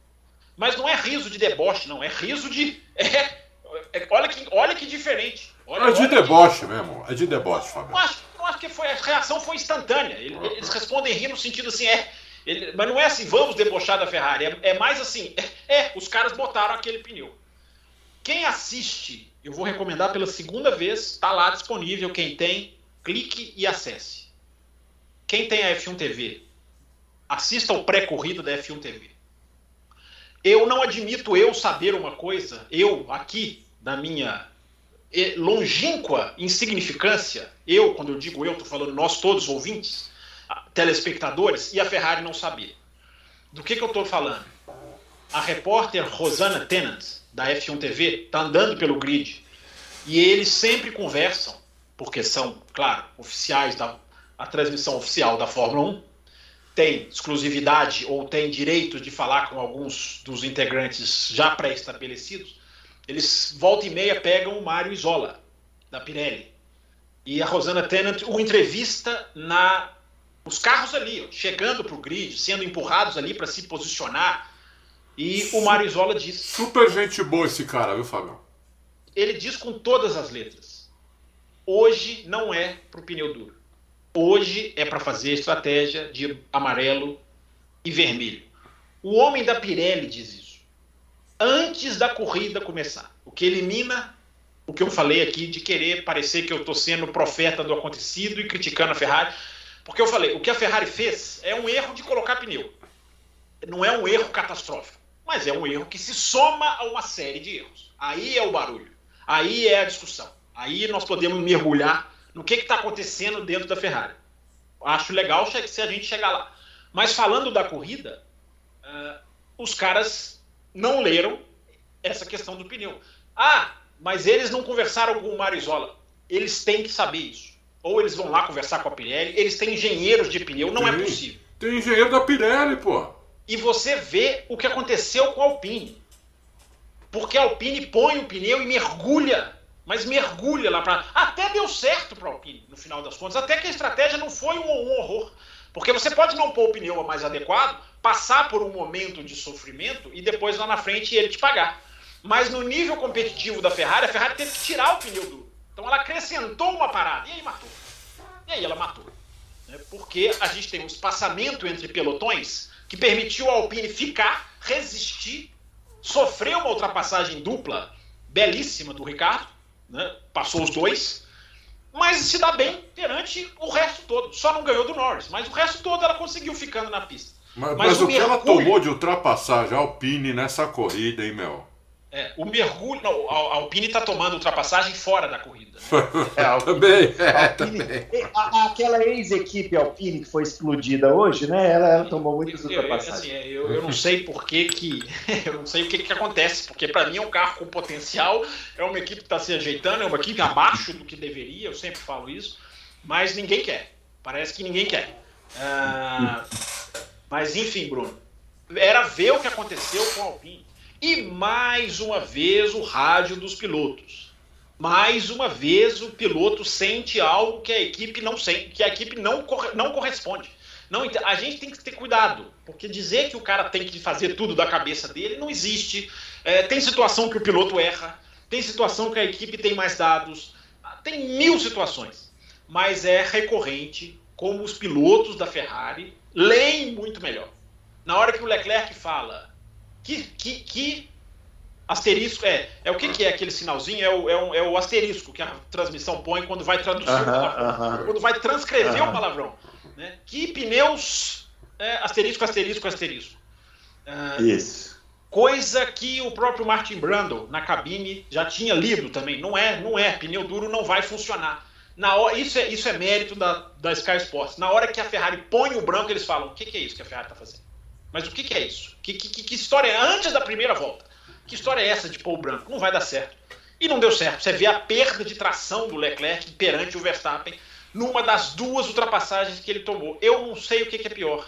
Mas não é riso de deboche, não. É riso de. É, é, olha, que, olha que diferente. Olha, é de deboche que... mesmo. É de deboche, Fábio. Não acho, acho que foi, a reação foi instantânea. Eles, eles respondem rindo no sentido assim, é. Ele, mas não é assim, vamos debochar da Ferrari. É, é mais assim, é, é, os caras botaram aquele pneu. Quem assiste, eu vou recomendar pela segunda vez, está lá disponível. Quem tem, clique e acesse. Quem tem a F1 TV, assista o pré-corrida da F1 TV. Eu não admito eu saber uma coisa, eu aqui, da minha longínqua insignificância, eu, quando eu digo eu, estou falando nós todos ouvintes, telespectadores, e a Ferrari não saber. Do que, que eu estou falando? A repórter Rosana Tennant, da F1 TV, está andando pelo grid, e eles sempre conversam, porque são, claro, oficiais da a transmissão oficial da Fórmula 1, tem exclusividade ou tem direito de falar com alguns dos integrantes já pré-estabelecidos, eles volta e meia pegam o Mário Isola, da Pirelli. E a Rosana Tennant o entrevista na os carros ali, ó, chegando para o grid, sendo empurrados ali para se posicionar. E o Mário Isola diz. Super gente boa esse cara, viu, Fábio? Ele diz com todas as letras: hoje não é para o pneu duro. Hoje é para fazer estratégia de amarelo e vermelho. O homem da Pirelli diz isso. Antes da corrida começar. O que elimina o que eu falei aqui de querer parecer que eu estou sendo profeta do acontecido e criticando a Ferrari. Porque eu falei, o que a Ferrari fez é um erro de colocar pneu. Não é um erro catastrófico, mas é um erro que se soma a uma série de erros. Aí é o barulho. Aí é a discussão. Aí nós podemos mergulhar no que está acontecendo dentro da Ferrari. Acho legal se a gente chegar lá. Mas falando da corrida, uh, os caras não leram essa questão do pneu. Ah, mas eles não conversaram com o Marizola. Eles têm que saber isso. Ou eles vão lá conversar com a Pirelli, eles têm engenheiros de pneu, não é tem, é possível. Tem engenheiro da Pirelli, pô. E você vê o que aconteceu com a Alpine. Porque a Alpine põe o pneu e mergulha mas mergulha lá para. Até deu certo para a Alpine, no final das contas. Até que a estratégia não foi um, um, horror. Porque você pode não pôr o pneu mais adequado, passar por um momento de sofrimento e depois lá na frente ele te pagar. Mas no nível competitivo da Ferrari, a Ferrari teve que tirar o pneu duro. Então ela acrescentou uma parada e aí matou. E aí ela matou. Né? Porque a gente tem um espaçamento entre pelotões que permitiu a Alpine ficar, resistir, sofrer uma ultrapassagem dupla belíssima do Ricardo né? passou os dois, mas se dá bem perante o resto todo. Só não ganhou do Norris, mas o resto todo ela conseguiu ficando na pista. Mas, mas, mas o, o que ela tomou de ultrapassagem a Alpine nessa corrida, hein, Mel? É, o mergulho. Não, a Alpine está tomando ultrapassagem fora da corrida. Né? É, Alpine, também, é, Alpine, também. A, aquela ex-equipe Alpine que foi explodida hoje, né? Ela, ela tomou muitas eu, ultrapassagens. Assim, é, eu, eu, não sei por que, que eu não sei o que, que acontece, porque para mim é um carro com potencial, é uma equipe que está se ajeitando, é uma equipe abaixo do que deveria, eu sempre falo isso, mas ninguém quer. Parece que ninguém quer. Ah, mas enfim, Bruno, era ver o que aconteceu com a Alpine. E mais uma vez o rádio dos pilotos. Mais uma vez o piloto sente algo que a equipe não sente, que a equipe não, não corresponde. Não, a gente tem que ter cuidado, porque dizer que o cara tem que fazer tudo da cabeça dele não existe. É, tem situação que o piloto erra, tem situação que a equipe tem mais dados, tem mil situações. Mas é recorrente como os pilotos da Ferrari leem muito melhor. Na hora que o Leclerc fala que, que, que asterisco é, é o que, que é aquele sinalzinho? É o, é, o, é o asterisco que a transmissão põe quando vai traduzir uh -huh, o palavrão, uh -huh. quando vai transcrever uh -huh. o palavrão. Né? Que pneus é, asterisco, asterisco, asterisco. Uh, Isso. Coisa que o próprio Martin Brundle na cabine já tinha lido também. Não é, não é. Pneu duro não vai funcionar. Na hora, isso, é, isso é mérito da, da Sky Sports. Na hora que a Ferrari põe o branco, eles falam: o que, que é isso que a Ferrari está fazendo? Mas o que, que é isso? Que, que, que, história é antes da primeira volta? Que história é essa de o branco? Não vai dar certo. E não deu certo. Você vê a perda de tração do Leclerc perante o Verstappen numa das duas ultrapassagens que ele tomou. Eu não sei o que, que é pior.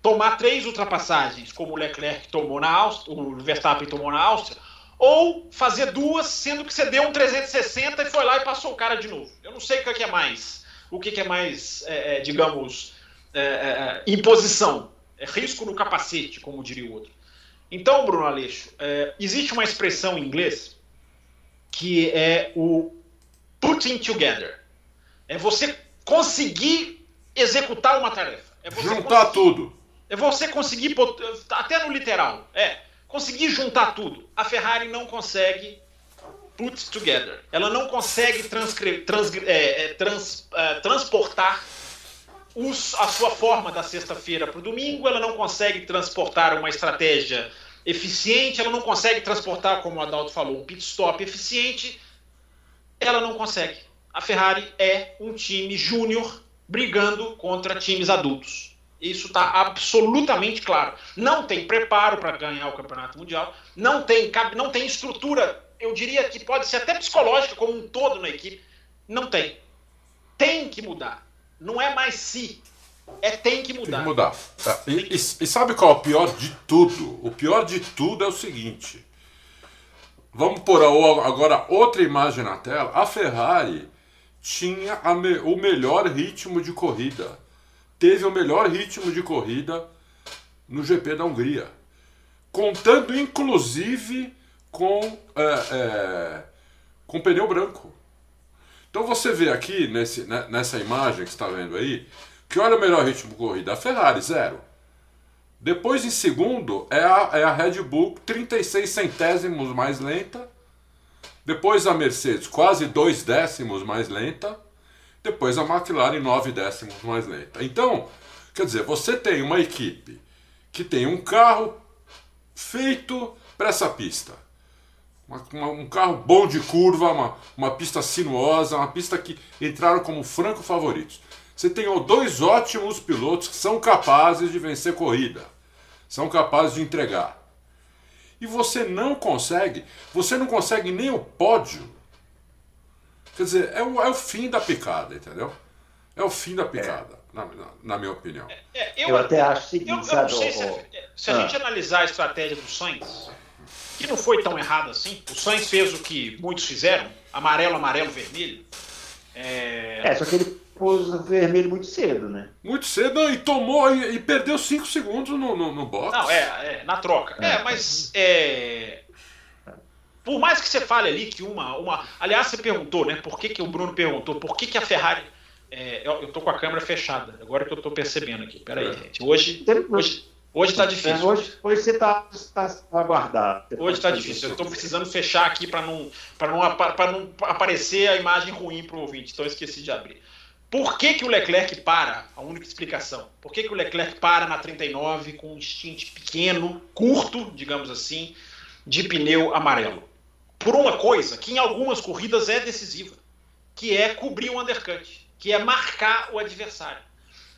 tomar três ultrapassagens, como o Leclerc tomou na Áustria, o Verstappen tomou na Áustria, ou fazer duas, sendo que você deu um 360 e foi lá e passou o cara de novo. Eu não sei o que é mais, o que é mais, é, é, digamos, é, é, imposição, é risco no capacete, como diria o outro. Então, Bruno Aleixo, é, existe uma expressão em inglês que é o putting together. É você conseguir executar uma tarefa. É Juntar tudo. É você conseguir, até no literal, é, conseguir juntar tudo. A Ferrari não consegue put together. Ela não consegue trans, é, é, trans, é, transportar os, a sua forma da sexta-feira para o domingo, ela não consegue transportar uma estratégia eficiente, ela não consegue transportar, como o Adalto falou, um pit stop eficiente, ela não consegue. A Ferrari é um time júnior brigando contra times adultos. Isso está absolutamente claro. Não tem preparo para ganhar o campeonato mundial, não tem, não tem estrutura, eu diria que pode ser até psicológica como um todo na equipe. Não tem. Tem que mudar. Não é mais se, é tem que mudar. Tem que mudar. E, e, e, sabe qual é o pior de tudo? O pior de tudo é o seguinte. Vamos pôr agora outra imagem na tela. A Ferrari tinha me, o melhor ritmo de corrida. Teve o melhor ritmo de corrida no GP da Hungria. Contando inclusive com, é, é, com pneu branco. Então você vê aqui nesse, né, nessa imagem que está vendo aí, que olha o melhor ritmo corrida, a Ferrari, zero. Depois em segundo é a, é a Red Bull, 36 centésimos mais lenta. Depois a Mercedes, quase dois décimos mais lenta. Depois a McLaren, nove décimos mais lenta. Então, quer dizer, você tem uma equipe que tem um carro feito para essa pista. Uma, uma, um carro bom de curva, uma, uma pista sinuosa, uma pista que entraram como franco favoritos. Você tem dois ótimos pilotos que são capazes de vencer corrida, são capazes de entregar. E você não consegue, você não consegue nem o pódio. Quer dizer, é o, é o fim da picada, entendeu? É o fim da picada, é. na, na, na, minha opinião. É, é eu, eu, até acho o seguinte, eu, eu não sei se, se a ah. gente analisar a estratégia do Sainz, que não foi tão errado assim, o Sainz fez o que muitos fizeram, amarelo, amarelo, vermelho. É, é só que ele pôs vermelho muito cedo, né? Muito cedo e tomou e, e perdeu 5 segundos no, no, no box. Não, é, é na troca. É, é mas é, por mais que você fale ali que uma, uma. Aliás, você perguntou, né? Por que, que o Bruno perguntou? Por que, que a Ferrari. É, eu, eu tô com a câmera fechada, agora que eu tô percebendo aqui. Peraí, é. gente. Hoje. Hoje, hoje tá difícil. É, hoje, hoje você tá, tá aguardado. Hoje tá difícil. Eu tô precisando fechar aqui para não, não, não aparecer a imagem ruim pro ouvinte. Então eu esqueci de abrir. Por que, que o Leclerc para? A única explicação. Por que, que o Leclerc para na 39 com um stint pequeno, curto, digamos assim, de pneu amarelo? Por uma coisa que em algumas corridas é decisiva, que é cobrir o undercut, que é marcar o adversário.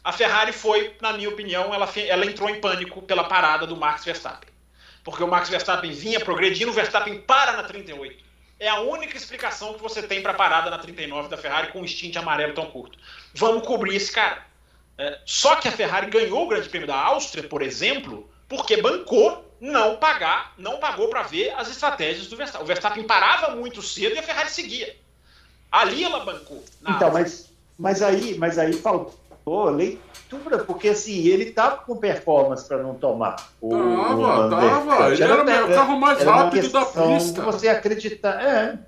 A Ferrari foi, na minha opinião, ela, ela entrou em pânico pela parada do Max Verstappen. Porque o Max Verstappen vinha progredindo, o Verstappen para na 38 é a única explicação que você tem para a parada na 39 da Ferrari com um stint amarelo tão curto. Vamos cobrir esse cara. É, só que a Ferrari ganhou o Grande Prêmio da Áustria, por exemplo, porque bancou não pagar, não pagou para ver as estratégias do Verstappen. O Verstappen parava muito cedo e a Ferrari seguia. Ali ela bancou. Então, mas, mas aí, mas aí faltou leitura, porque assim, ele tava com performance para não tomar. O, tava, o tava. Ele era, era, o carro mais rápido da pista. Você acreditar. É.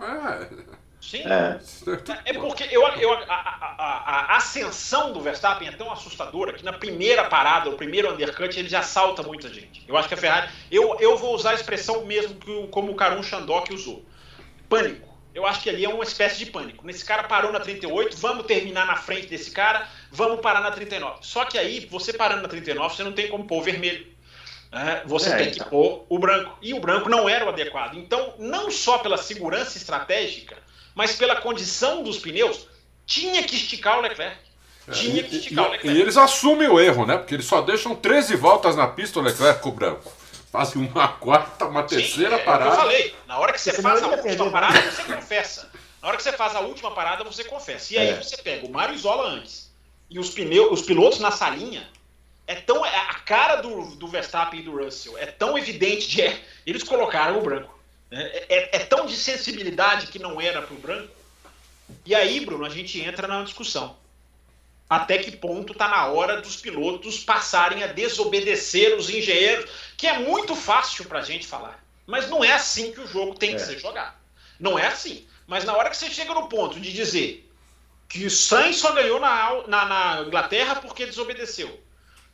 É. Sim. É, é porque eu, eu, a, a, a, ascensão do Verstappen é tão assustadora que na primeira parada, o primeiro undercut, ele já salta muita gente. Eu acho que a Ferrari. Eu, eu vou usar a expressão mesmo que, como o Karun Chandok usou: pânico eu acho que ali é uma espécie de pânico. Nesse cara parou na 38, vamos terminar na frente desse cara, vamos parar na 39. Só que aí, você parando na 39, você não tem como pôr o vermelho. Né? Você é, tem então. que pôr o branco. E o branco não era o adequado. Então, não só pela segurança estratégica, mas pela condição dos pneus, tinha que esticar o Leclerc. É, tinha que esticar e, o Leclerc. E eles assumem o erro, né? Porque eles só deixam 13 voltas na pista o Leclerc com o branco fazem uma quarta, uma terceira Sim, é, parada. É eu falei, na hora que você, você faz a última parada, você confessa. Na hora que você faz a última parada, você confessa. E aí é. você pega o Mário Isola antes e os, pneus, os pilotos na salinha, é tão é a cara do, do Verstappen e do Russell é tão evidente de é, eles colocaram o branco. É, é, é, tão de sensibilidade que não era para o branco. E aí, Bruno, a gente entra na discussão. Até que ponto está na hora dos pilotos passarem a desobedecer os engenheiros, que é muito fácil para a gente falar. Mas não é assim que o jogo tem que é. ser jogado. Não é assim. Mas na hora que você chega no ponto de dizer que o Sainz só ganhou na, na, na Inglaterra porque desobedeceu,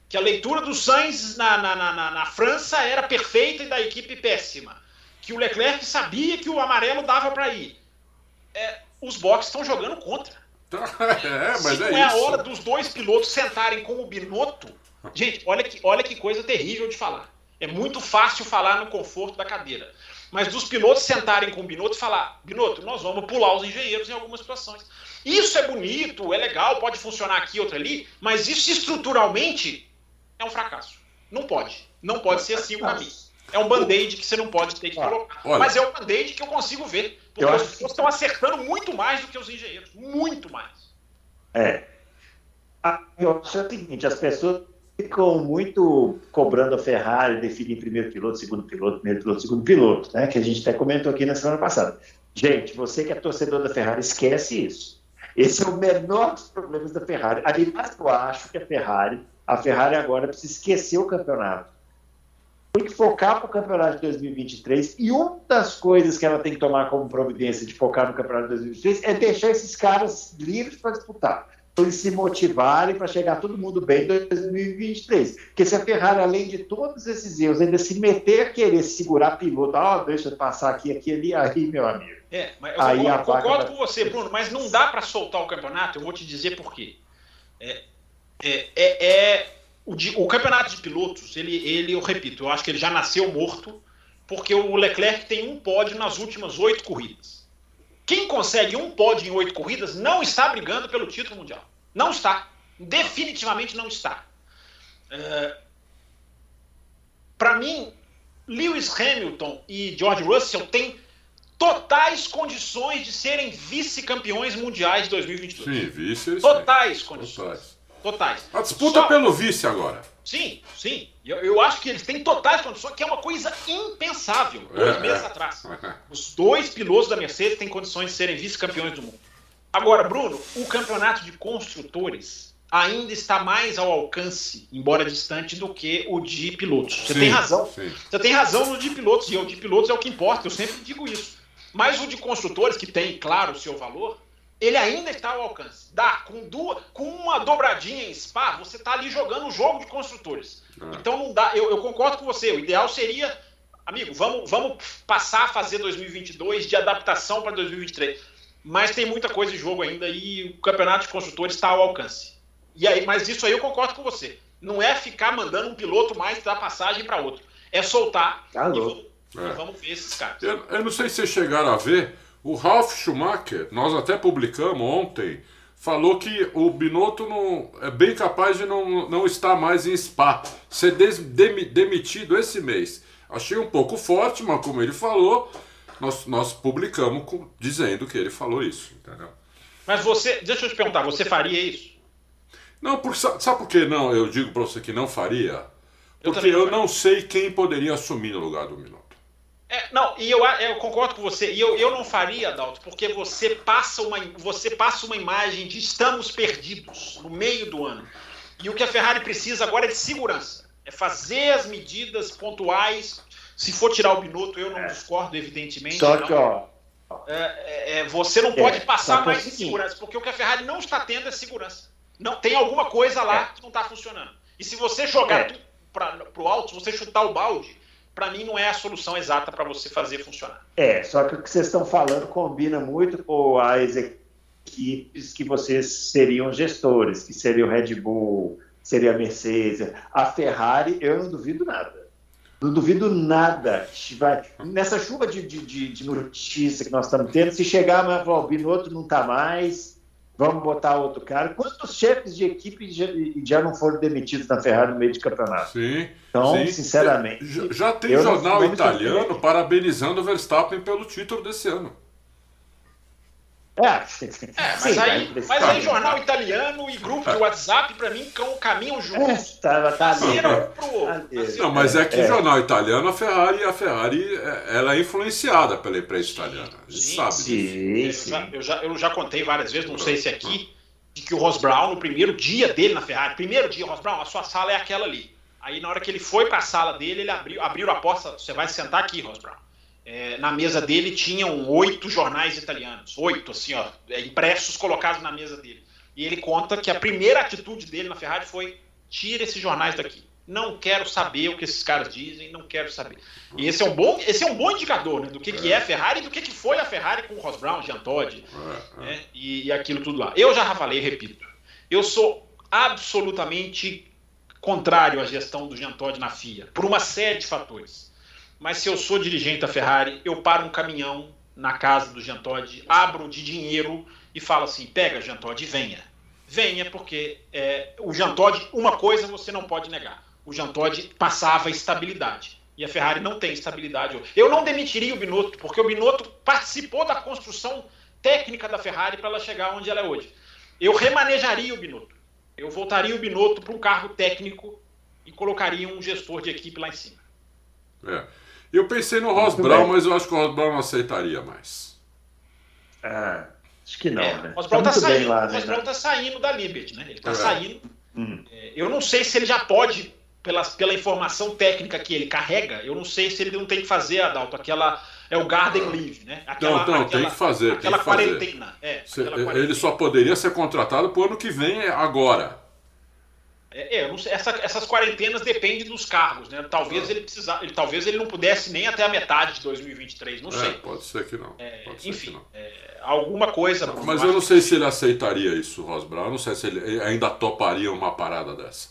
que a leitura do Sainz na, na, na, na, França era perfeita e da equipe péssima, que o Leclerc sabia que o amarelo dava para ir. É, os boxes estão jogando contra. É, mas Se é não é isso. a hora dos dois pilotos sentarem com o Binotto. Gente, olha que, olha que coisa terrível de falar. É muito fácil falar no conforto da cadeira. Mas dos pilotos sentarem com o Binotto e falar: Binotto, nós vamos pular os engenheiros em algumas situações. Isso é bonito, é legal, pode funcionar aqui, outra ali, mas isso estruturalmente é um fracasso. Não pode. Não pode ser assim o caminho. É um band-aid que você não pode ter que colocar. Olha, Mas é um band-aid que eu consigo ver. Porque as pessoas estão acertando muito mais do que os engenheiros. Muito mais. É. Eu acho o seguinte, as pessoas ficam muito cobrando a Ferrari definir primeiro piloto, segundo piloto, primeiro piloto, segundo piloto, né? Que a gente até comentou aqui na semana passada. Gente, você que é torcedor da Ferrari, esquece isso. Esse é o menor dos problemas da Ferrari. Aliás, eu acho que a Ferrari a Ferrari agora precisa esquecer o campeonato. Tem que focar para o campeonato de 2023. E uma das coisas que ela tem que tomar como providência de focar no campeonato de 2023 é deixar esses caras livres para disputar. Para eles se motivarem para chegar todo mundo bem em 2023. Porque se a Ferrari, além de todos esses erros, ainda se meter a querer segurar piloto, oh, deixa eu passar aqui, aqui, ali, aí, meu amigo. É, mas eu aí concordo, concordo com você, Bruno, mas não dá para soltar o campeonato, eu vou te dizer por quê. É, é, é, é o, de, o, campeonato de pilotos, ele, ele, eu repito, eu acho que ele já nasceu morto, porque o Leclerc tem um pódio nas últimas oito corridas. Quem consegue um pódio em oito corridas não está brigando pelo título mundial. Não está. Definitivamente não está. É, Para mim, Lewis Hamilton e George Russell têm totais condições de serem vice-campeões mundiais de 2022. Sim, vice. Totais condições. Totais totais. A disputa Só... pelo vice agora. Sim, sim. Eu, eu, acho que eles têm totais condições, que é uma coisa impensável dois é, meses é. atrás. Os dois pilotos da Mercedes têm condições de serem vice-campeões do mundo. Agora, Bruno, o campeonato de construtores ainda está mais ao alcance, embora distante, do que o de pilotos. Você sim, tem razão. Sim. Você tem razão no de pilotos, e o de pilotos é o que importa, eu sempre digo isso. Mas o de construtores, que tem, claro, o seu valor, ele ainda está ao alcance. Dá, com, duas, com uma dobradinha em Spa, você está ali jogando o jogo de construtores. Ah. Então não dá, eu, eu, concordo com você, o ideal seria, amigo, vamos, vamos passar a fazer 2022 de adaptação para 2023. Mas tem muita coisa em jogo ainda e o campeonato de construtores está ao alcance. E aí, mas isso aí eu concordo com você. Não é ficar mandando um piloto mais dar passagem para outro. É soltar tá e, vamos, é. vamos, ver esses caras. Eu, eu não sei se vocês chegaram a ver, o Ralf Schumacher, nós até publicamos ontem, falou que o Binotto não, é bem capaz de não, não estar mais em Spa, ser des, dem, demitido esse mês. Achei um pouco forte, mas como ele falou, nós, nós publicamos com, dizendo que ele falou isso, entendeu? Mas você, deixa eu te perguntar, você faria isso? Não, por, sabe por que não? Eu digo para você que não faria? Porque eu, eu não sei quem poderia assumir no lugar do Binotto. É, não, e eu, eu concordo com você. E eu, eu não faria, Adalto, porque você passa, uma, você passa uma imagem de estamos perdidos no meio do ano. E o que a Ferrari precisa agora é de segurança. É fazer as medidas pontuais. Se for tirar o Binotto, eu não é. discordo, evidentemente. Só que, ó. É, é, é você não pode passar mais de segurança, porque o que a Ferrari não está tendo é segurança. Não, tem alguma coisa lá é. que não está funcionando. E se você jogar é. para o alto, se você chutar o balde, para mim não é a solução exata para você fazer funcionar. É, só que o que vocês estão falando combina muito com as equipes que vocês seriam gestores, que seria o Red Bull, seria a Mercedes, a Ferrari, eu não duvido nada. Não duvido nada. Nessa chuva de, de, de notícia que nós estamos tendo, se chegar, mas o Binotto não está mais, vamos botar outro cara. Quantos chefes de equipe já, já não foram demitidos na Ferrari no meio de campeonato? Sim. Então, sim. sinceramente. Já, já tem jornal italiano parabenizando o Verstappen pelo título desse ano. É, é mas, aí, mas aí jornal italiano e grupo de WhatsApp, para mim, caminham juntos. É, tá, tá pro, Não, mas é que é. jornal italiano, a Ferrari, a Ferrari ela é influenciada pela imprensa italiana. A gente sim, sabe sim, disso. Sim. Eu, já, eu já contei várias vezes, não sei se aqui, de que o Ross Brown, no primeiro dia dele na Ferrari, primeiro dia, Ross Brown, a sua sala é aquela ali. Aí na hora que ele foi para a sala dele, ele abriu, abriu a porta, você vai sentar aqui, Ross Brown. É, na mesa dele tinham oito jornais italianos, oito, assim, ó, é, impressos colocados na mesa dele. E ele conta que a primeira atitude dele na Ferrari foi: tira esses jornais daqui. Não quero saber o que esses caras dizem, não quero saber. E esse é um bom, esse é um bom indicador né, do que, que é a Ferrari e do que, que foi a Ferrari com o Ross Brown, Jean Todt né, e, e aquilo tudo lá. Eu já falei, repito, eu sou absolutamente contrário à gestão do Jean Todt na FIA, por uma série de fatores. Mas se eu sou dirigente da Ferrari, eu paro um caminhão na casa do Jean Todt, abro de dinheiro e falo assim: pega, Jean Todt, venha. Venha, porque é, o Jean Todt, uma coisa você não pode negar: o Jean Todt passava estabilidade. E a Ferrari não tem estabilidade hoje. Eu não demitiria o Binotto, porque o Binotto participou da construção técnica da Ferrari para ela chegar onde ela é hoje. Eu remanejaria o Binotto. Eu voltaria o Binotto para um carro técnico e colocaria um gestor de equipe lá em cima. É. Eu pensei no Ross Brown, mas eu acho que o Ross Brown não aceitaria mais. Ah, acho que não, é, né? O Ross Brown tá, tá saindo, lá, né? Brown tá saindo da Liberty, né? Ele tá é. saindo. Hum. É, eu não sei se ele já pode, pela, pela informação técnica que ele carrega, eu não sei se ele não tem que fazer, Adalto, aquela. É o Garden Leave, né? Aquela, não, não, aquela, tem que fazer. Aquela que quarentena. É, aquela Ele só poderia ser contratado pro ano que vem agora. É, é, sei, essa, essas quarentenas dependem dos cargos, né? Talvez ah. ele precisar, ele, talvez ele não pudesse nem até a metade de 2023, não é, sei. Pode ser que não. É, enfim, não. É, alguma coisa. Não, mas eu não sei se ele aceitaria isso, Ross Brown. Eu não sei se ele ainda toparia uma parada dessa.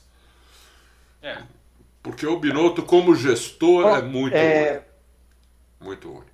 É. Porque o Binotto, como gestor, Bom, é muito é ruim. Muito ruim.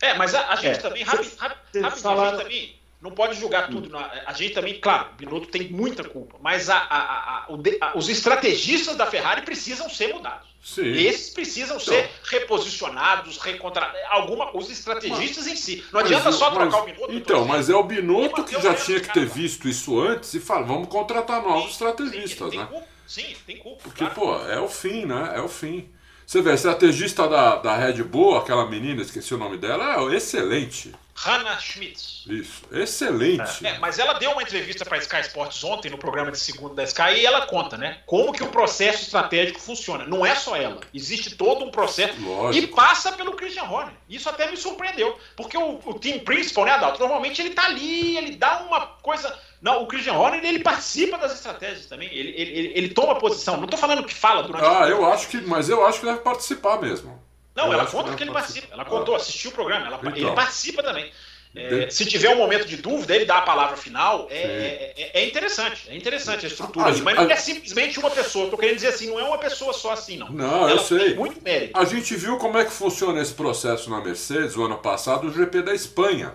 É, mas a, a gente também, rapidinho, a gente também não pode julgar tudo. A gente também, claro, o Binotto tem muita culpa, mas a, a, a, os estrategistas da Ferrari precisam ser mudados. Sim. Esses precisam então. ser reposicionados, recontra... alguma os estrategistas mas, em si. Não adianta mas, só trocar mas, o Binotto. Então, mas é o Binotto que já tinha que ter visto isso antes e falar, vamos contratar novos sim, estrategistas, sim, né? Culpa. Sim, tem culpa. Porque, claro. pô, é o fim, né? É o fim. Você vê, a estrategista da, da Red Bull, aquela menina, esqueci o nome dela, é excelente. Hannah Schmitz. Isso, excelente. É, mas ela deu uma entrevista para Sky Sports ontem, no programa de segunda da Sky, e ela conta, né? Como que o processo estratégico funciona. Não é só ela. Existe todo um processo. Lógico. E passa pelo Christian Horner. Isso até me surpreendeu. Porque o, o team principal, né, Adalto? Normalmente ele tá ali, ele dá uma coisa. Não, o Christian Horner ele participa das estratégias também. Ele, ele, ele, ele toma posição. Não tô falando que fala durante. Ah, eu acho que. Mas eu acho que deve participar mesmo. Não, eu ela conta que ele participa. Ela contou, assistiu o programa, ela, então. ele participa também. É, se tiver um momento de dúvida, ele dá a palavra final. É, é, é, é interessante, é interessante a estrutura. Mas não é simplesmente uma pessoa. Estou querendo dizer assim, não é uma pessoa só assim, não. Não, Ela eu sei. muito mérito. A gente viu como é que funciona esse processo na Mercedes o ano passado, o GP da Espanha.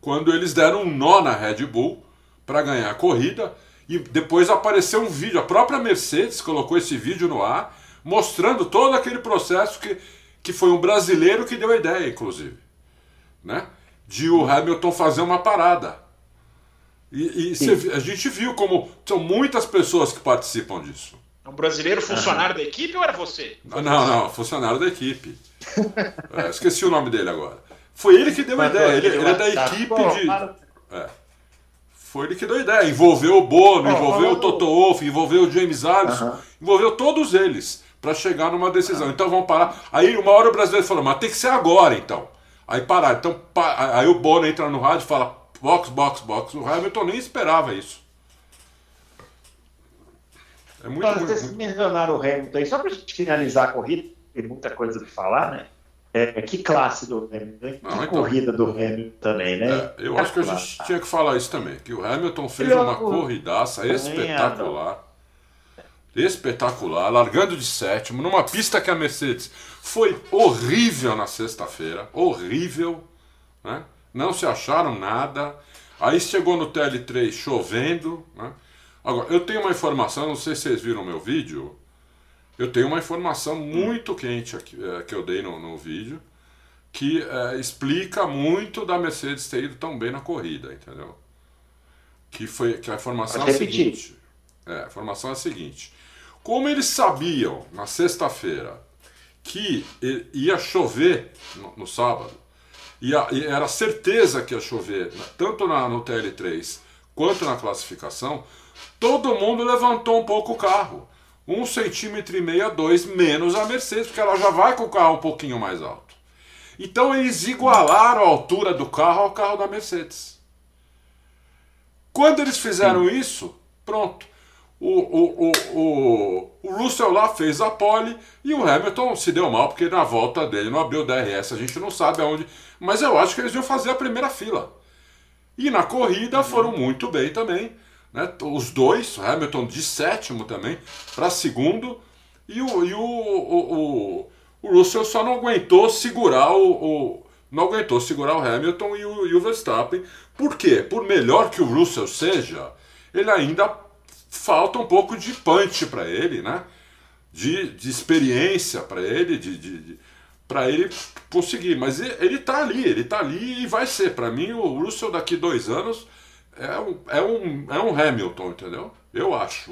Quando eles deram um nó na Red Bull para ganhar a corrida. E depois apareceu um vídeo. A própria Mercedes colocou esse vídeo no ar, mostrando todo aquele processo que que foi um brasileiro que deu a ideia, inclusive, né? de o Hamilton fazer uma parada. E, e cê, a gente viu como são muitas pessoas que participam disso. É um brasileiro funcionário uhum. da equipe ou era você? Não, não, funcionário da equipe. é, esqueci o nome dele agora. Foi ele que deu a ideia. Ele, ele é da equipe de. É. Foi ele que deu a ideia. Envolveu o Bono, envolveu o Toto Wolff, envolveu o James Allison, envolveu todos eles para chegar numa decisão. Então vamos parar. Aí uma hora o brasileiro falou, mas tem que ser agora então. Aí parar. Então, aí o Bono entra no rádio e fala box, box, box. O Hamilton nem esperava isso. É muito, vocês muito... mencionaram o Hamilton aí, só para a gente finalizar a corrida, tem muita coisa para falar, né? É, que classe do Hamilton, que então, corrida do Hamilton também, né? É, eu acho que a gente tinha que falar isso também, que o Hamilton fez Ele uma corridaça espetacular espetacular, largando de sétimo, numa pista que a Mercedes foi horrível na sexta-feira, horrível, né? não se acharam nada. Aí chegou no TL3 chovendo. Né? Agora, eu tenho uma informação, não sei se vocês viram o meu vídeo, eu tenho uma informação muito quente aqui, é, que eu dei no, no vídeo, que é, explica muito da Mercedes ter ido tão bem na corrida, entendeu? Que foi que a informação é a seguinte. É, a informação é a seguinte. Como eles sabiam na sexta-feira que ia chover no, no sábado, e, a, e, era certeza que ia chover, tanto na, no TL3 quanto na classificação, todo mundo levantou um pouco o carro. Um centímetro e meio a dois menos a Mercedes, porque ela já vai com o carro um pouquinho mais alto. Então eles igualaram a altura do carro ao carro da Mercedes. Quando eles fizeram isso, pronto. O, o, o, o, Russell lá fez a pole e o Hamilton se deu mal porque na volta dele não abriu o DRS, a gente não sabe aonde. Mas eu acho que eles iam fazer a primeira fila. E na corrida uhum. foram muito bem também. Né? Os dois, Hamilton de sétimo também, para segundo. E o, e o, o, o, Russell só não aguentou segurar o, o, não aguentou segurar o Hamilton e o, e o Verstappen. Por quê? Por melhor que o Russell seja, ele ainda falta um pouco de punch para ele, né? De, de experiência para ele, de, de, de para ele conseguir. Mas ele, ele tá ali, ele tá ali e vai ser. Para mim, o Russell daqui dois anos é um, é um, é um Hamilton, entendeu? Eu acho.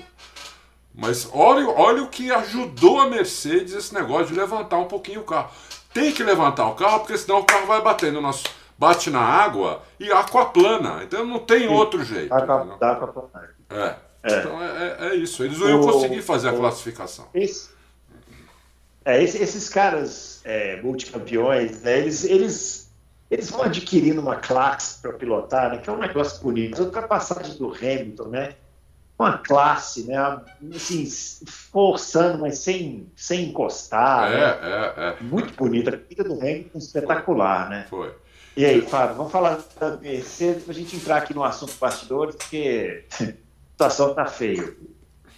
Mas olha, olha o que ajudou a Mercedes esse negócio de levantar um pouquinho o carro. Tem que levantar o carro, porque senão o carro vai batendo nas, bate na água e aquaplana. Então não tem Sim. outro jeito. Aquaplana. É. É. Então é, é, é, isso. Eles não iam conseguir fazer a classificação. Esse, é, esse, esses caras é, multicampeões, né, eles, eles, eles vão adquirindo uma classe para pilotar, né, que é um negócio bonito. A ultrapassagem do Hamilton, né? Uma classe, né? Assim, forçando, mas sem, sem encostar. É, né? é, é. Muito bonita. A corrida do Hamilton espetacular, né? Foi. E aí, Fábio, vamos falar da Mercedes para a gente entrar aqui no assunto bastidores, porque situação tá feia.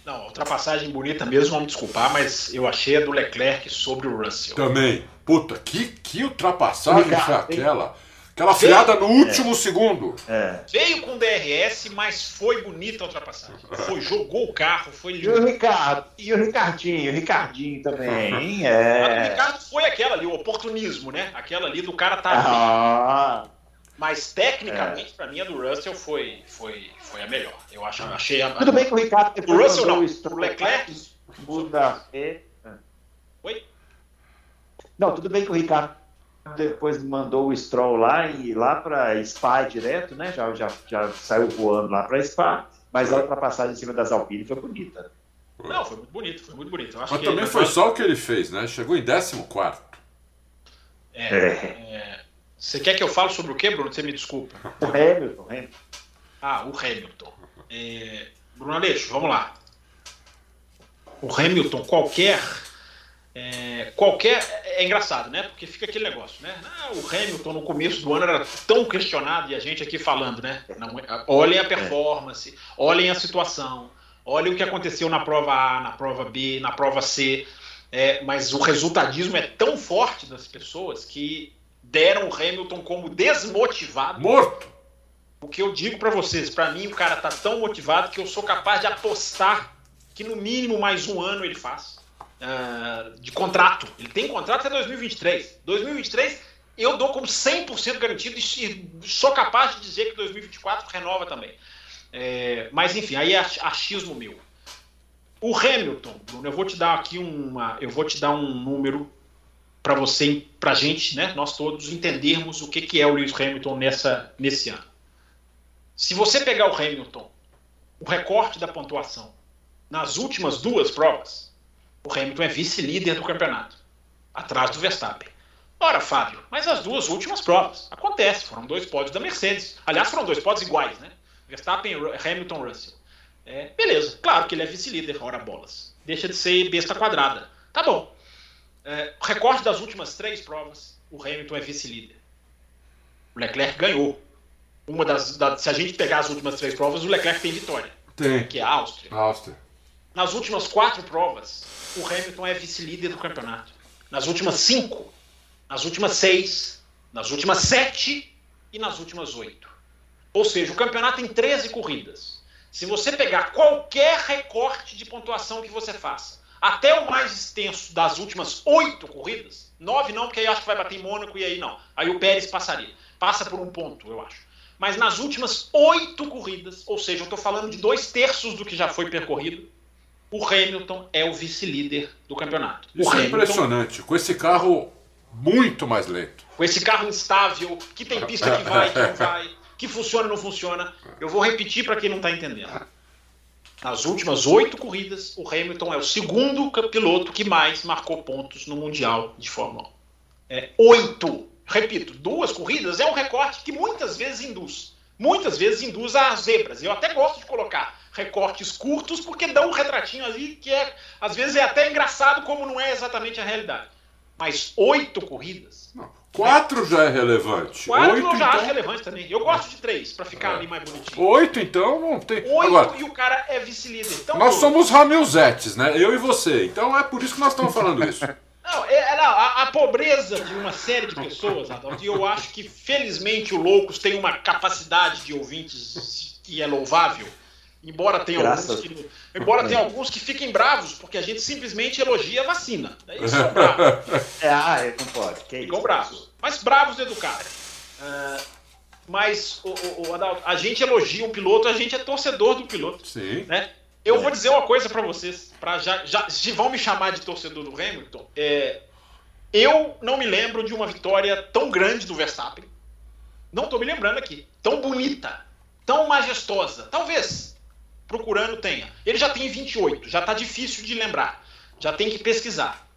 Não, ultrapassagem bonita mesmo, vamos desculpar, mas eu achei a do Leclerc sobre o Russell. Também. Puta, que, que ultrapassagem foi aquela? Aquela freada no último é. segundo. É. Veio com DRS, mas foi bonita a ultrapassagem. Foi, jogou o carro, foi lindo. E o Ricardo, e o Ricardinho, o Ricardinho também. É. o Ricardo foi aquela ali, o oportunismo, né? Aquela ali do cara tá. Ah. Mas tecnicamente, é. para mim, a do Russell foi, foi, foi a melhor. Eu acho, achei a. Tudo bem que o Ricardo o Russell não, o Leclerc. Muda. Oi? Não, tudo bem que o Ricardo depois mandou o Stroll lá e lá para Spa direto, né? Já, já, já saiu voando lá para Spa, mas a ultrapassagem em cima das Alpine foi bonita. Não, foi muito bonito, foi muito bonito. mas também foi só o que ele fez, né? Chegou em 14. É, é. é. Você quer que eu fale sobre o que, Bruno? Você me desculpa. O Hamilton, Hamilton. Ah, o Hamilton. É... Bruno Aleixo, vamos lá. O Hamilton, qualquer. É, qualquer. É engraçado, né? Porque fica aquele negócio, né? Ah, o Hamilton no começo do ano era tão questionado e a gente aqui falando, né? Não, olhem a performance, olhem a situação, olhem o que aconteceu na prova A, na prova B, na prova C. É, mas o resultadismo é tão forte das pessoas que deram o Hamilton como desmotivado. Morto! O que eu digo para vocês, para mim o cara tá tão motivado que eu sou capaz de apostar que no mínimo mais um ano ele faz uh, de contrato. Ele tem contrato até 2023. 2023 eu dou como 100% garantido e sou capaz de dizer que 2024 renova também. É, mas enfim, aí é achismo meu. O Hamilton, Bruno, eu vou te dar aqui uma, eu vou te dar um número para você, para a gente, né, nós todos entendermos o que, que é o Lewis Hamilton nessa, nesse ano. Se você pegar o Hamilton, o recorte da pontuação nas últimas duas provas, o Hamilton é vice-líder do campeonato, atrás do Verstappen. Ora, Fábio, mas as duas últimas provas acontece, foram dois pódios da Mercedes. Aliás, foram dois pódios iguais, né? Verstappen, Hamilton, Russell. É, beleza, claro que ele é vice-líder, ora bolas. Deixa de ser besta quadrada. Tá bom. É, recorte das últimas três provas, o Hamilton é vice-líder. O Leclerc ganhou. Uma das, da, se a gente pegar as últimas três provas, o Leclerc tem vitória. Tem. Que é a Áustria. Áustria. Nas últimas quatro provas, o Hamilton é vice-líder do campeonato. Nas últimas cinco, nas últimas seis, nas últimas sete e nas últimas oito. Ou seja, o campeonato tem 13 corridas. Se você pegar qualquer recorte de pontuação que você faça, até o mais extenso das últimas oito corridas, nove não, porque aí acho que vai bater em Mônaco e aí não. Aí o Pérez passaria. Passa por um ponto, eu acho. Mas nas últimas oito corridas, ou seja, eu estou falando de dois terços do que já foi percorrido, o Hamilton é o vice-líder do campeonato. Isso é Hamilton, impressionante. Com esse carro muito mais lento. Com esse carro instável, que tem pista que vai, que não vai, que funciona ou não funciona. Eu vou repetir para quem não está entendendo. Nas últimas oito corridas, o Hamilton é o segundo piloto que mais marcou pontos no Mundial de Fórmula 1. É oito. Repito, duas corridas é um recorte que muitas vezes induz. Muitas vezes induz a zebras. Eu até gosto de colocar recortes curtos porque dão um retratinho ali que é, às vezes é até engraçado como não é exatamente a realidade. Mas oito corridas. Quatro já é relevante. Quatro Oito, eu já então... acho relevante também. Eu gosto de três, para ficar É. ali mais bonitinho. Oito, então, não tem. Oito Agora, e o cara é vice-líder. Então, nós somos Ramilzetes, né? Eu e você. Então é por isso que nós estamos falando isso. Não, é, é, não, a, a pobreza de uma série de pessoas, Adalto, e eu acho que felizmente o Loucos tem uma capacidade de ouvintes que é louvável, embora tenha Graças. alguns que, embora tenha alguns que fiquem bravos, porque a gente simplesmente elogia a vacina. Daí eles são bravos, É, ah, é, não pode. Que ficam isso? bravos. Mas bravos educados. Ah, mas, o, o, o Adalto, a gente elogia o piloto, a gente é torcedor do piloto Sim. né? Eu vou dizer uma coisa pra vocês, para já, já se vão me chamar de torcedor do Hamilton, é, eu não me lembro de uma vitória tão grande do Verstappen. Não tô me lembrando aqui. Tão bonita, tão majestosa. Talvez procurando tenha. Ele já tem 28, já tá difícil de lembrar. Já tem que pesquisar.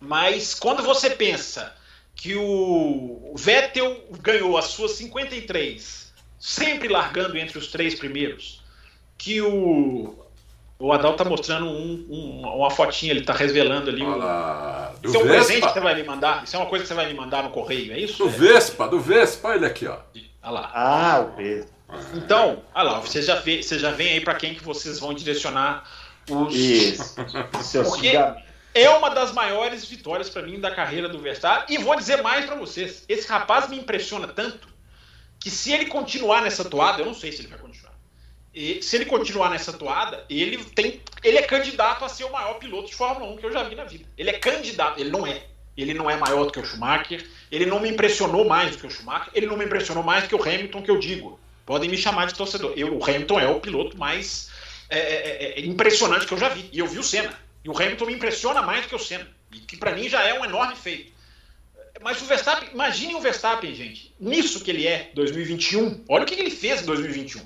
Mas quando você pensa que o Vettel ganhou as suas 53, sempre largando entre os três primeiros, que o o Adal tá mostrando um- um- uma fotinha, ele tá revelando ali. Olha Um, lá. Do isso é um presente que Vespa. você vai me mandar? Isso é uma coisa que você vai me mandar no correio, é isso? Do É. Vespa, do Vespa. Olha aqui, ó. Olha lá. Ah, o peso. Então, olha lá, você já vê, você já vem aí para quem que vocês vão direcionar os. Isso. Seu Porque-. É uma das maiores vitórias para mim da carreira do Verstappen. E vou dizer mais para vocês: esse rapaz me impressiona tanto que se ele continuar nessa toada, eu não sei se ele vai continuar. E se ele continuar nessa toada, ele tem, ele é candidato a ser o maior piloto de Fórmula 1 que eu já vi na vida. Ele é candidato, ele não é. Ele não é maior do que o Schumacher, ele não me impressionou mais do que o Schumacher, ele não me impressionou mais do que o Hamilton que eu digo. Podem me chamar de torcedor. Eu, o Hamilton é o piloto mais é, é, é, impressionante que eu já vi. E eu vi o Senna. E o Hamilton me impressiona mais do que o Senna. E que para mim já é um enorme feito. Mas o Verstappen, imaginem o Verstappen, gente, nisso que ele é, 2021. Olha o que ele fez em 2021.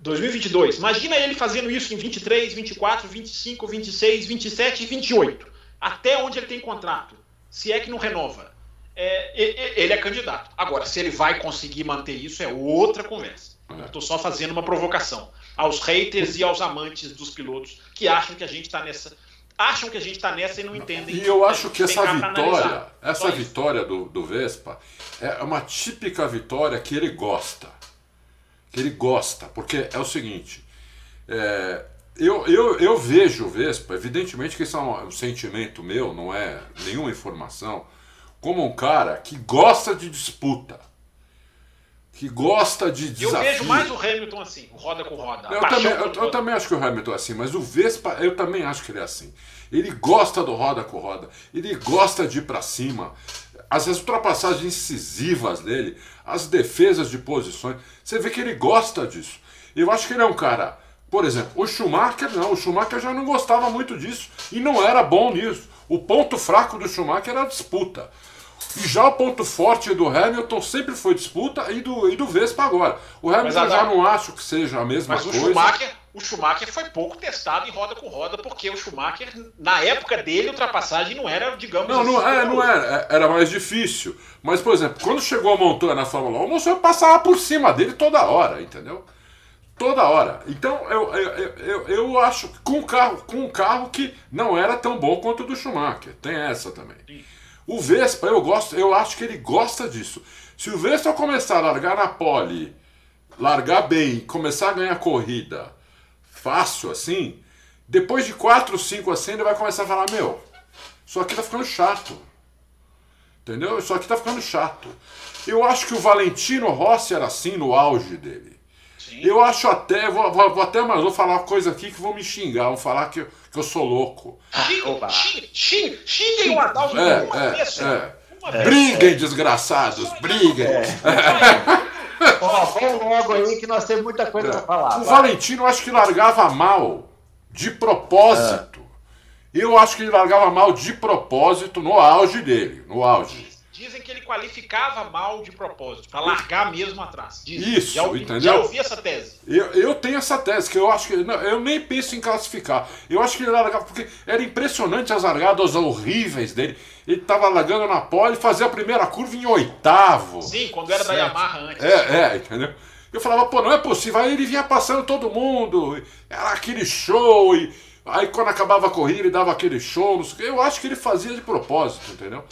2022. Imagina ele fazendo isso em 23, 24, 25, 26, 27 e 28. Até onde ele tem contrato. Se é que não renova. É, ele é candidato. Agora, se ele vai conseguir manter isso, é outra conversa. É. Estou só fazendo uma provocação aos haters e aos amantes dos pilotos que acham que a gente está nessa. Acham que a gente está nessa e não entendem. E eu acho que essa vitória, essa vitória do, do Vespa é uma típica vitória que ele gosta. Que ele gosta, porque é o seguinte, é, eu, eu, eu vejo o Vespa, evidentemente que isso é um, um sentimento meu, não é nenhuma informação, como um cara que gosta de disputa, que gosta de Eu desafio. vejo mais o Hamilton assim, o roda com roda. Eu também, eu, eu também acho que o Hamilton é assim, mas o Vespa, eu também acho que ele é assim. Ele gosta do roda com roda, ele gosta de ir pra cima. As, as ultrapassagens incisivas dele, as defesas de posições, você vê que ele gosta disso. Eu acho que ele é um cara, por exemplo, o Schumacher não, o Schumacher já não gostava muito disso e não era bom nisso. O ponto fraco do Schumacher era a disputa. E já o ponto forte do Hamilton sempre foi disputa e do, e do Vespa agora. O Hamilton Mas, já não acho que seja a mesma Mas o coisa. Schumacher, o Schumacher foi pouco testado em roda com roda, porque o Schumacher, na época dele, a ultrapassagem não era, digamos Não, não, assim, é, não era. é- Era mais difícil. Mas, por exemplo, quando chegou a Montoya na Fórmula 1, o Montoya passava por cima dele toda hora, entendeu? Toda hora. Então, eu, eu, eu, eu- acho que com um, carro, com um carro que não era tão bom quanto o do Schumacher. Tem essa também. O Vespa, eu gosto, eu acho que ele gosta disso. Se o Vespa começar a largar na pole, largar bem, começar a ganhar corrida fácil assim, depois de 4, 5 assim, ele vai começar a falar, meu, isso aqui tá ficando chato. Entendeu? Isso aqui tá ficando chato. Eu acho que o Valentino Rossi era assim no auge dele. Sim. Eu acho até, vou, vou, vou, até, mas vou falar uma coisa aqui que vão me xingar, vão falar que, que eu sou louco. Xinguem, xinguem o Adalto é, é, é. Briguem, desgraçados, briguem. É. Ó, vamos logo aí que nós temos muita coisa é. para falar. O vai. Valentino acho que largava mal, de propósito. Eu acho que ele largava mal de propósito no auge dele, no auge. Dizem que ele qualificava mal de propósito, para largar mesmo atrás. Dizem. Isso, já ouvi, entendeu? Já ouvi essa tese. Eu, eu tenho essa tese, que eu acho que. Não, eu nem penso em classificar. Eu acho que ele largava, porque era impressionante as largadas horríveis dele. Ele estava largando na pole e fazia a primeira curva em oitavo. Sim, quando era certo. da Yamaha antes. É, é, entendeu? Eu falava, pô, não é possível. Aí ele vinha passando todo mundo, era aquele show, e aí quando acabava a corrida ele dava aquele show. Eu acho que ele fazia de propósito, entendeu?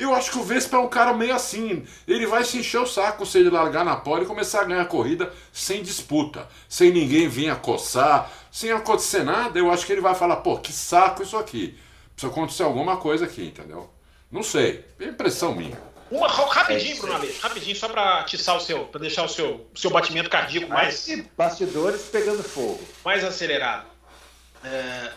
Eu acho que o Vespa é um cara meio assim. Ele vai se encher o saco se ele largar na pole e começar a ganhar a corrida sem disputa, sem ninguém vir a coçar, sem acontecer nada. Eu acho que ele vai falar, pô, que saco isso aqui. Precisa acontecer alguma coisa aqui, entendeu? Não sei. É impressão minha. Uma rapidinho, Bruno Aleixo, rapidinho, só para atiçar o seu, para deixar o seu, seu batimento cardíaco mais. Bastidores pegando fogo. Mais acelerado. É,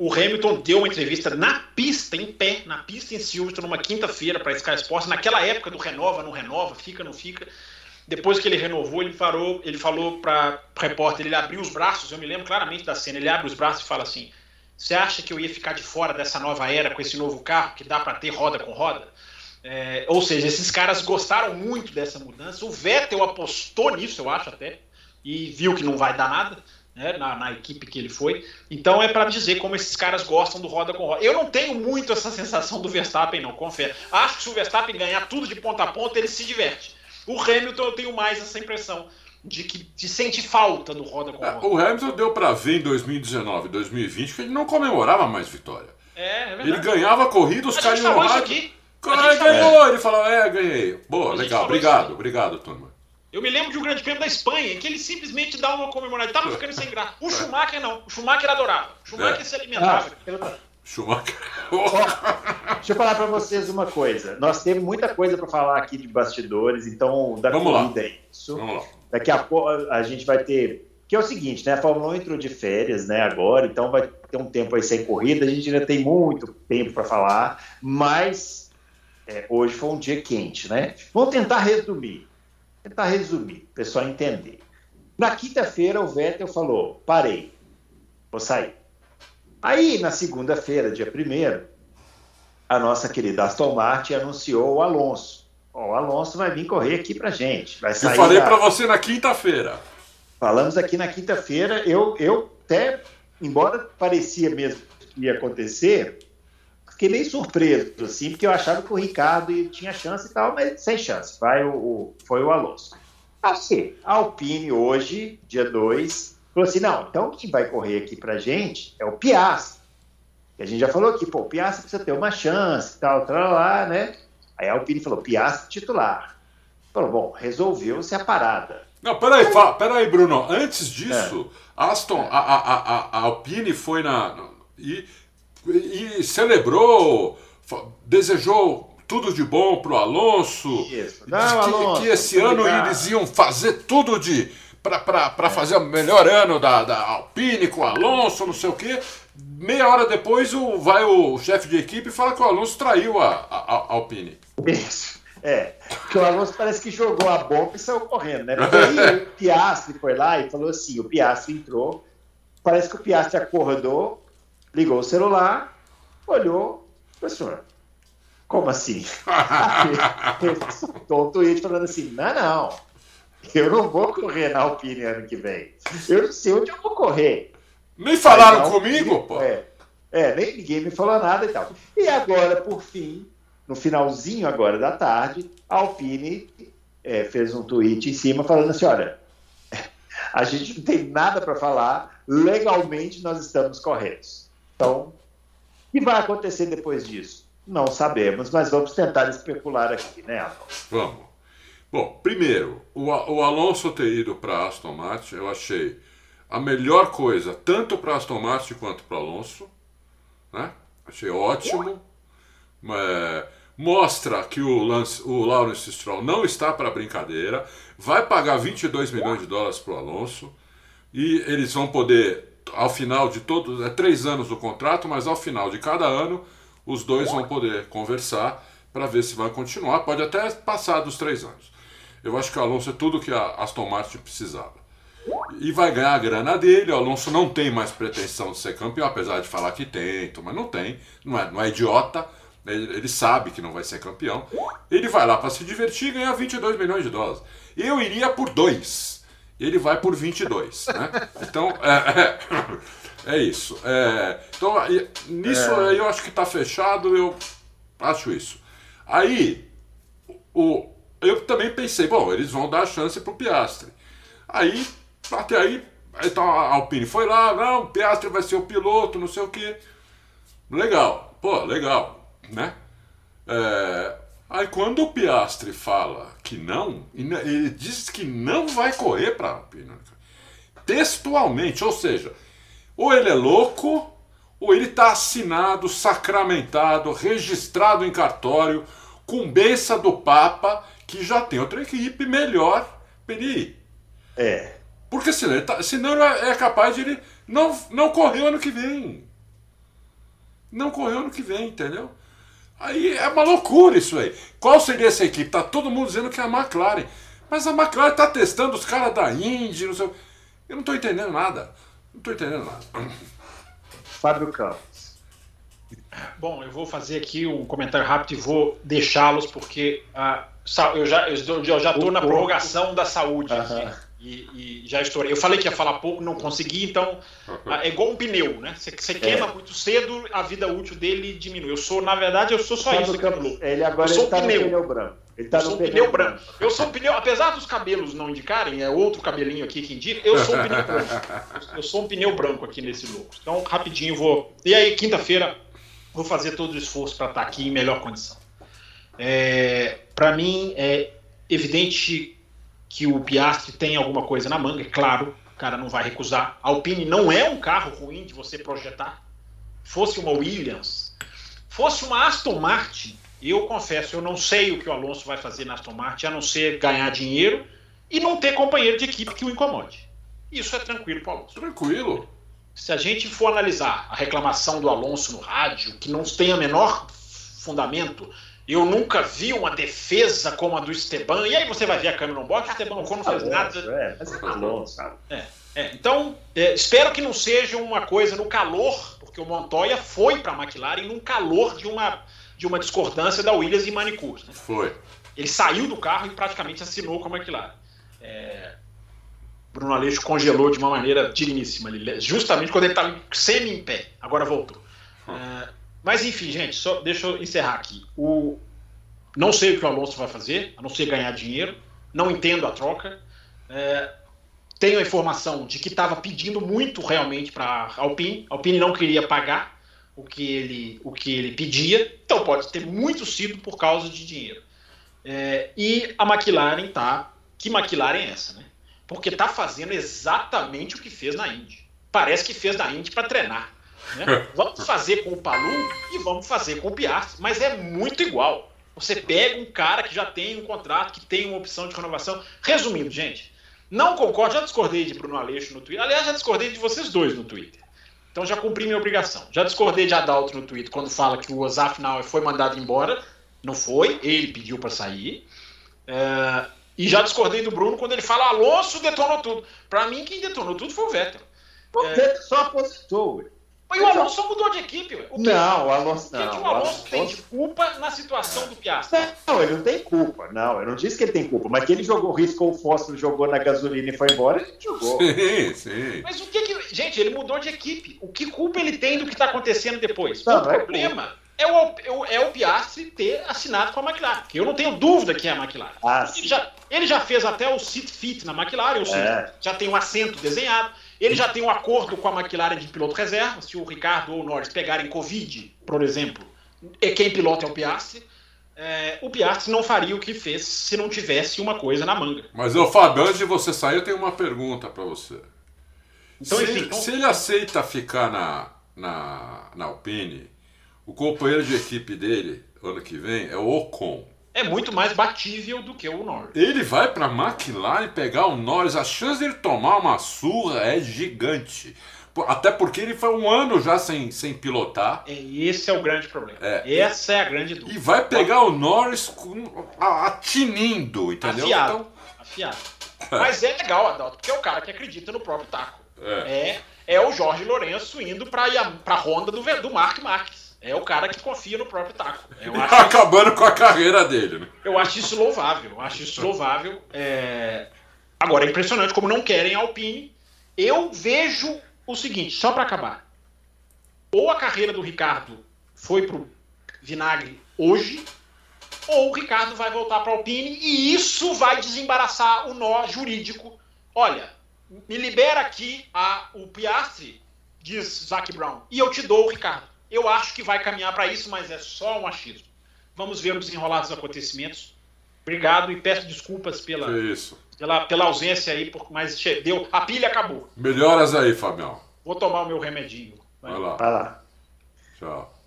o Hamilton deu uma entrevista na pista, em pé, na pista em Silverstone, numa quinta-feira para Sky Sports, naquela época do renova, não renova, fica, não fica. Depois que ele renovou, ele falou, ele falou para repórter, ele abriu os braços, eu me lembro claramente da cena, ele abre os braços e fala assim: "Você acha que eu ia ficar de fora dessa nova era com esse novo carro que dá para ter roda com roda?" É, ou seja, esses caras gostaram muito dessa mudança. O Vettel apostou nisso, eu acho até, e viu que não vai dar nada né, na, na, equipe que ele foi. Então é para dizer como esses caras gostam do roda com roda. Eu não tenho muito essa sensação do Verstappen, não, confere. Acho que se o Verstappen ganhar tudo de ponta a ponta, ele se diverte. O Hamilton eu tenho mais essa impressão de que de sente falta do roda com é, roda. o Hamilton deu para ver em 2019, 2020 que ele não comemorava mais vitória. É, é ele ganhava a corrida, os caras iam lá. Ganhou! Ele falou, é, ganhei. Boa, legal, obrigado, obrigado, turma. Eu me lembro de um grande prêmio da Espanha, que ele simplesmente dá uma comemorada. Tava ficando sem graça. O Schumacher não. O Schumacher adorava. O Schumacher é. se alimentava. Ah, Schumacher. deixa eu falar para vocês uma coisa. Nós temos muita coisa para falar aqui de bastidores, então da Vamos corrida lá. é isso. Vamos lá. Daqui a pouco a gente vai ter. Que é o seguinte, né? A Fórmula 1 entrou de férias, né? Agora, então vai ter um tempo aí sem corrida. A gente ainda tem muito tempo para falar, mas é, hoje foi um dia quente, né? Vamos tentar resumir tentar resumir, o pessoal entender. Na quinta-feira, o Vettel falou: parei, vou sair. Aí, na segunda-feira, dia 1 a nossa querida Aston Martin anunciou o Alonso. o Alonso vai vir correr aqui pra gente. Vai sair eu falei da... para você na quinta-feira. Falamos aqui na quinta-feira. Eu, eu até, embora parecia mesmo que ia acontecer, fiquei meio surpreso, assim, porque eu achava que o Ricardo tinha chance e tal, mas sem chance. Vai o, o foi o Alonso. Assim, a Alpine hoje, dia 2, falou assim: não, então quem vai correr aqui pra gente é o Piastri. Que a gente já falou aqui, pô, o Piastri precisa ter uma chance e tal, tal, lá, né? Aí a Alpine falou: Piastri titular. Falou: bom, resolveu-se a parada. Não, peraí, aí, peraí, Bruno. Antes disso, é. Aston, a, a, a, a Alpine foi na. E e celebrou, desejou tudo de bom pro Alonso. Isso. Não, que, Alonso, que esse ano obrigado. eles iam fazer tudo de para é. fazer o melhor ano da, da Alpine com o Alonso, não sei o quê. Meia hora depois o, vai o chefe de equipe e fala que o Alonso traiu a, a, a Alpine. Isso. É, porque o Alonso parece que jogou a bomba e saiu correndo, né? Porque aí o Piastri foi lá e falou assim: o Piastri entrou, parece que o Piastri acordou, ligou o celular, olhou, professor, como assim? Ele soltou um tweet falando assim, não, não, eu não vou correr na Alpine ano que vem. Eu não sei onde eu vou correr. Nem falaram comigo, pô. É, é, nem ninguém me falou nada e tal. E agora, por fim, no finalzinho agora da tarde, a Alpine é, fez um tweet em cima falando assim, olha, a gente não tem nada para falar, legalmente nós estamos corretos. Então, o que vai acontecer depois disso? Não sabemos, mas vamos tentar especular aqui, né, Alonso? Vamos. Bom, primeiro, o, o Alonso ter ido para Aston Martin, eu achei a melhor coisa, tanto para Aston Martin quanto para Alonso. Né? Achei ótimo. É, mostra que o, Lance, o Lawrence Stroll não está para brincadeira, vai pagar 22 milhões de dólares para o Alonso e eles vão poder, ao final de todos, é três anos o contrato, mas ao final de cada ano, os dois vão poder conversar para ver se vai continuar. Pode até passar dos três anos. Eu acho que o Alonso é tudo que a Aston Martin precisava. E vai ganhar a grana dele. O Alonso não tem mais pretensão de ser campeão, apesar de falar que tem, mas não tem. Não é, não é idiota ele, sabe que não vai ser campeão. Ele vai lá para se divertir e ganhar 22 milhões de dólares. Eu iria por dois. Ele vai por 22. Né? Então, é, é, é isso. É, então, nisso é. eu acho que está fechado. Eu acho isso. Aí, o, eu também pensei, bom, eles vão dar a chance para o Piastre. Aí, até aí, então a Alpine foi lá, não, o Piastre vai ser o piloto, não sei o que. Legal, pô, legal né? É, aí quando o Piastre fala que não, ele diz que não vai correr para a Alpine. Textualmente, ou seja, ou ele é louco, ou ele está assinado, sacramentado, registrado em cartório, com benção do Papa, que já tem outra equipe melhor para ele ir. É. Porque senão, ele tá, senão é capaz de ele não, não correr ano que vem. Não correr o ano que vem, entendeu? Aí é uma loucura isso aí. Qual seria essa equipe? Tá todo mundo dizendo que é a McLaren. Mas a McLaren tá testando os caras da Indy, não sei. Eu não tô entendendo nada. Não tô entendendo nada. Fábio Campos. Bom, eu vou fazer aqui um comentário rápido e vou deixá-los porque ah, eu já eu, já estou na prorrogação da saúde. Uh -huh. E, e, já estourei. Eu falei que ia falar pouco, não consegui, então é igual um pneu, né? Você, você queima é. muito cedo, a vida útil dele diminui. Eu sou, na verdade, eu sou só isso. Campo, ele agora eu sou tá pneu. pneu branco. Ele tá eu sou um pneu, pneu branco. branco. Eu sou um pneu, apesar dos cabelos não indicarem, é outro cabelinho aqui que indica, eu sou um pneu branco. Eu sou um pneu branco aqui nesse louco. Então, rapidinho, vou. E aí, quinta-feira, vou fazer todo o esforço para estar tá aqui em melhor condição. É, para mim, é evidente que o Piastri tem alguma coisa na manga, é claro, o cara não vai recusar. A Alpine não é um carro ruim de você projetar. Fosse uma Williams, fosse uma Aston Martin, eu confesso, eu não sei o que o Alonso vai fazer na Aston Martin, a não ser ganhar dinheiro e não ter companheiro de equipe que o incomode. Isso é tranquilo para o Alonso. Tranquilo. Se a gente for analisar a reclamação do Alonso no rádio, que não tem a menor fundamento, eu nunca vi uma defesa como a do Esteban. E aí você vai ver a câmera no box, o Esteban Ocon não faz nada. É, é, é, então, é, espero que não seja uma coisa no calor, porque o Montoya foi para a McLaren num calor de uma, de uma discordância da Williams e Manicur. Né? Foi. Ele saiu do carro e praticamente assinou com a McLaren. É, Bruno Aleixo congelou de uma maneira digníssima justamente quando ele estava semi em pé. Agora voltou. Hum. É, mas enfim, gente, só deixa eu encerrar aqui. O, não sei o que o Alonso vai fazer, a não ser ganhar dinheiro. Não entendo a troca. É, tenho a informação de que estava pedindo muito realmente para Alpine. Alpine não queria pagar o que ele, o que ele pedia. Então pode ter muito sido por causa de dinheiro. É, e a McLaren tá. Que McLaren é essa, né? Porque está fazendo exatamente o que fez na Indy. Parece que fez na Indy para treinar. Né? Vamos fazer com o Palu e vamos fazer com o Piastri, mas é muito igual. Você pega um cara que já tem um contrato, que tem uma opção de renovação. Resumindo, gente, não concordo, já discordei de Bruno Aleixo no Twitter. Aliás, já discordei de vocês dois no Twitter. Então já cumpri minha obrigação. Já discordei de Adalto no Twitter quando fala que o Ozaf Nauer foi mandado embora. Não foi, ele pediu para sair. É, e já discordei do Bruno quando ele fala Alonso detonou tudo. Para mim, quem detonou tudo foi o Vettel. O é, Vettel só apostou. Mas o Alonso mudou de equipe. O que, não, o Alonso não. O que, que o Alonso tem de culpa na situação do Piastri? Não, ele não tem culpa. Não, eu não disse que ele tem culpa, mas que ele jogou, riscou o fósforo, jogou na gasolina e foi embora, ele jogou. Sim, sim. Mas o que que. Gente, ele mudou de equipe. O que culpa ele tem do que está acontecendo depois? Não, o não é problema é, é, o, é o Piastri ter assinado com a McLaren. Eu não tenho dúvida que é a McLaren. Ah, ele, já, ele já fez até o sit fit na McLaren, ou seja, é. já tem um assento desenhado. Ele já tem um acordo com a McLaren de piloto reserva. Se o Ricardo ou o Norris pegarem Covid, por exemplo, e quem pilota é o Piastri. É, o Piastri não faria o que fez se não tivesse uma coisa na manga. Mas, ô Fábio, antes de você sair, eu tenho uma pergunta para você. Então, se, enfim, então... se, ele aceita ficar na, na, na Alpine, O companheiro de equipe dele, ano que vem, é o Ocon. É muito mais batível do que o Norris. Ele vai para McLaren pegar o Norris, a chance de ele tomar uma surra é gigante. Até porque ele foi um ano já sem, sem pilotar. E esse é o grande problema. É. Essa é a grande dúvida. E vai pegar o Norris com, atinindo, entendeu? Afiado. Então... Afiado. Mas é legal, Adalto, porque é o cara que acredita no próprio taco. É, é, é o Jorge Lourenço indo para a Honda do, do Mark Marques. É o cara que confia no próprio taco. Acabando isso... com a carreira dele, né? Eu acho isso louvável. Eu acho isso louvável. É... Agora, é impressionante como não querem a Alpine. Eu vejo o seguinte, só para acabar. Ou a carreira do Ricardo foi pro vinagre hoje, ou o Ricardo vai voltar para a Alpine e isso vai desembaraçar o nó jurídico. Olha, me libera aqui a, o Piastri, diz Zac Brown, e eu te dou o Ricardo. Eu acho que vai caminhar para isso, mas é só um achismo. Vamos ver o desenrolar dos acontecimentos. Obrigado e peço desculpas pela, pela, pela ausência aí, mas deu, a pilha acabou. Melhoras aí, Fabião. Vou tomar o meu remedinho. Vai, vai lá. Vai lá. Tchau.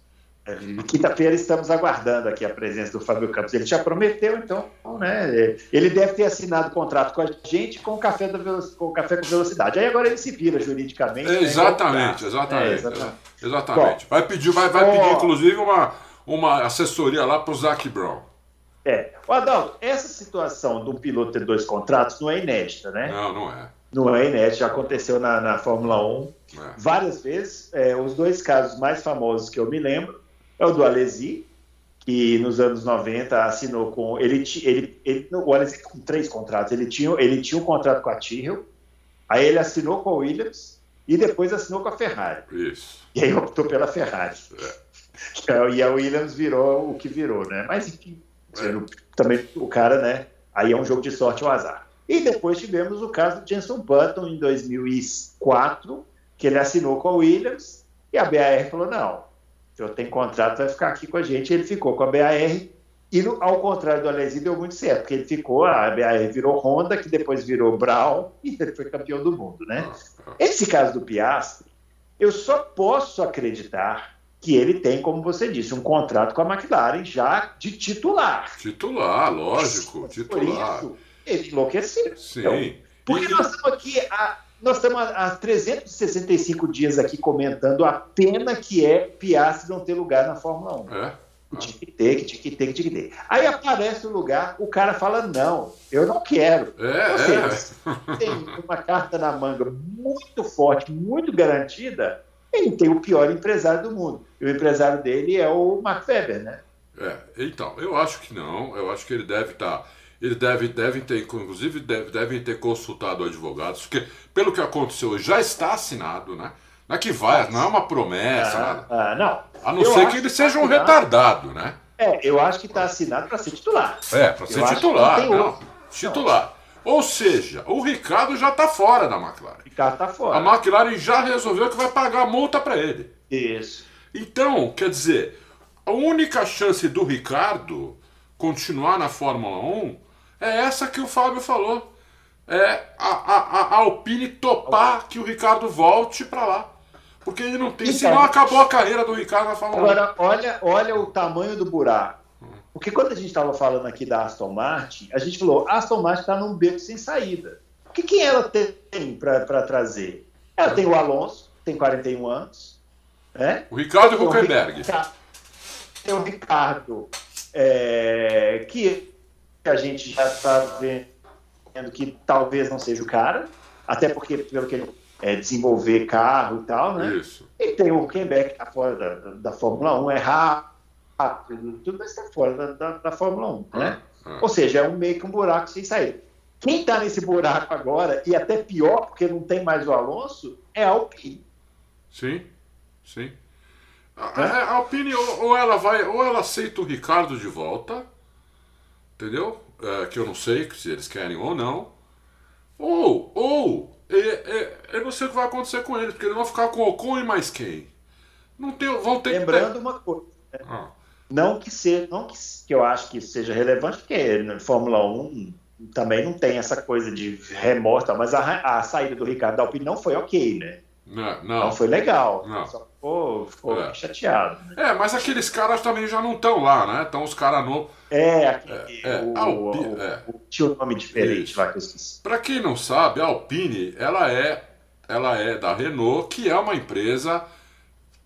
É, quinta-feira estamos aguardando aqui a presença do Fábio Campos. Ele já prometeu, então, né? Ele deve ter assinado o contrato com a gente com o café, com, o café com velocidade. Aí agora ele se vira juridicamente. Né, exatamente, exatamente, é, exatamente. exatamente. Bom, vai pedir, vai, vai pedir, inclusive, uma, uma assessoria lá para o Zac Brown. É. O Adalto, essa situação do piloto ter dois contratos não é inédita, né? Não, não é. Não é inédito, já aconteceu na, na Fórmula 1 é. várias vezes. É, os dois casos mais famosos que eu me lembro é o do Alesi, que nos anos 90 assinou com. Ele, ele, ele, o Alesi com três contratos. Ele tinha, ele tinha um contrato com a Tyrrell, aí ele assinou com a Williams e depois assinou com a Ferrari. Isso. E aí optou pela Ferrari. É. E a Williams virou o que virou, né? Mas enfim, é. também o cara, né? Aí é um jogo de sorte ou azar. E depois tivemos o caso do Jenson Button em 2004, que ele assinou com a Williams e a BAR falou: não, o senhor tem contrato, vai ficar aqui com a gente. Ele ficou com a BAR e, no, ao contrário do Alesi, deu muito certo, porque ele ficou, a BAR virou Honda, que depois virou Brown e ele foi campeão do mundo, né? Esse caso do Piastri, eu só posso acreditar que ele tem, como você disse, um contrato com a McLaren já de titular. Titular, lógico, titular. Por isso, ele enlouqueceu. Sim. Então, porque nós estamos aqui há, nós estamos há 365 dias aqui comentando a pena que é Piastri não ter lugar na Fórmula 1. É. Tinha que ter. Aí aparece o lugar, o cara fala: não, eu não quero. É, Ou seja, é. tem uma carta na manga muito forte, muito garantida, ele tem o pior empresário do mundo. E o empresário dele é o Mark Webber, né? É, então, eu acho que não. Eu acho que ele deve estar. Tá ele deve, deve ter, inclusive, deve, devem ter consultado advogados, porque, pelo que aconteceu, já está assinado, né? Não é que vai, não é uma promessa, ah, ah, não. A não eu ser que ele seja um retardado, né? É, eu acho que está assinado para ser titular. É, para ser eu titular. Não, não titular. Não. Ou seja, o Ricardo já está fora da McLaren. O Ricardo está fora. A McLaren já resolveu que vai pagar multa para ele. Isso. Então, quer dizer, a única chance do Ricardo continuar na Fórmula 1 é essa que o Fábio falou. É a, a, a Alpine topar que o Ricardo volte para lá. Porque ele não tem. Então, senão acabou a carreira do Ricardo na Fórmula 1. Agora, olha, olha o tamanho do buraco. Porque quando a gente estava falando aqui da Aston Martin, a gente falou: a Aston Martin está num beco sem saída. O que, que ela tem para trazer? Ela tem o Alonso, tem 41 anos. Né? O Ricardo Huckenberg. Tem o Ricardo, é, que que a gente já está vendo que talvez não seja o cara, até porque, pelo que ele é, desenvolver carro e tal, né? Isso. E tem o Quebec que está fora da, da, Fórmula 1, é rápido, tudo mas está fora da, da, da, Fórmula 1, né? Ah, ah. Ou seja, é um meio que um buraco sem sair. Quem está nesse buraco agora, e até pior, porque não tem mais o Alonso, é a Alpine. Sim, sim. A, a, a Alpine, ou, ou, ela vai, ou ela aceita o Ricardo de volta, entendeu? É, que eu não sei se eles querem ou não. Ou, ou, é, é, eu não sei o que vai acontecer com eles, porque eles vão ficar com o Ocon e mais quem? Não tem, vão ter Lembrando uma coisa. Né? Ah. Não que seja, não que, que eu acho que seja relevante, porque na Fórmula 1 também não tem essa coisa de remorta, mas a, a saída do Ricardo Alpine não foi ok, né? Não, não. Então foi legal. Não. Só ficou, ficou É. chateado. né? É, mas aqueles caras também já não estão lá, né? Estão os caras novos. É, aquele, É, é. o, Ah, o é. o- tinha um nome diferente Isso. lá que eu esqueci. Para quem não sabe, a Alpine, ela é, ela é da Renault, que é uma empresa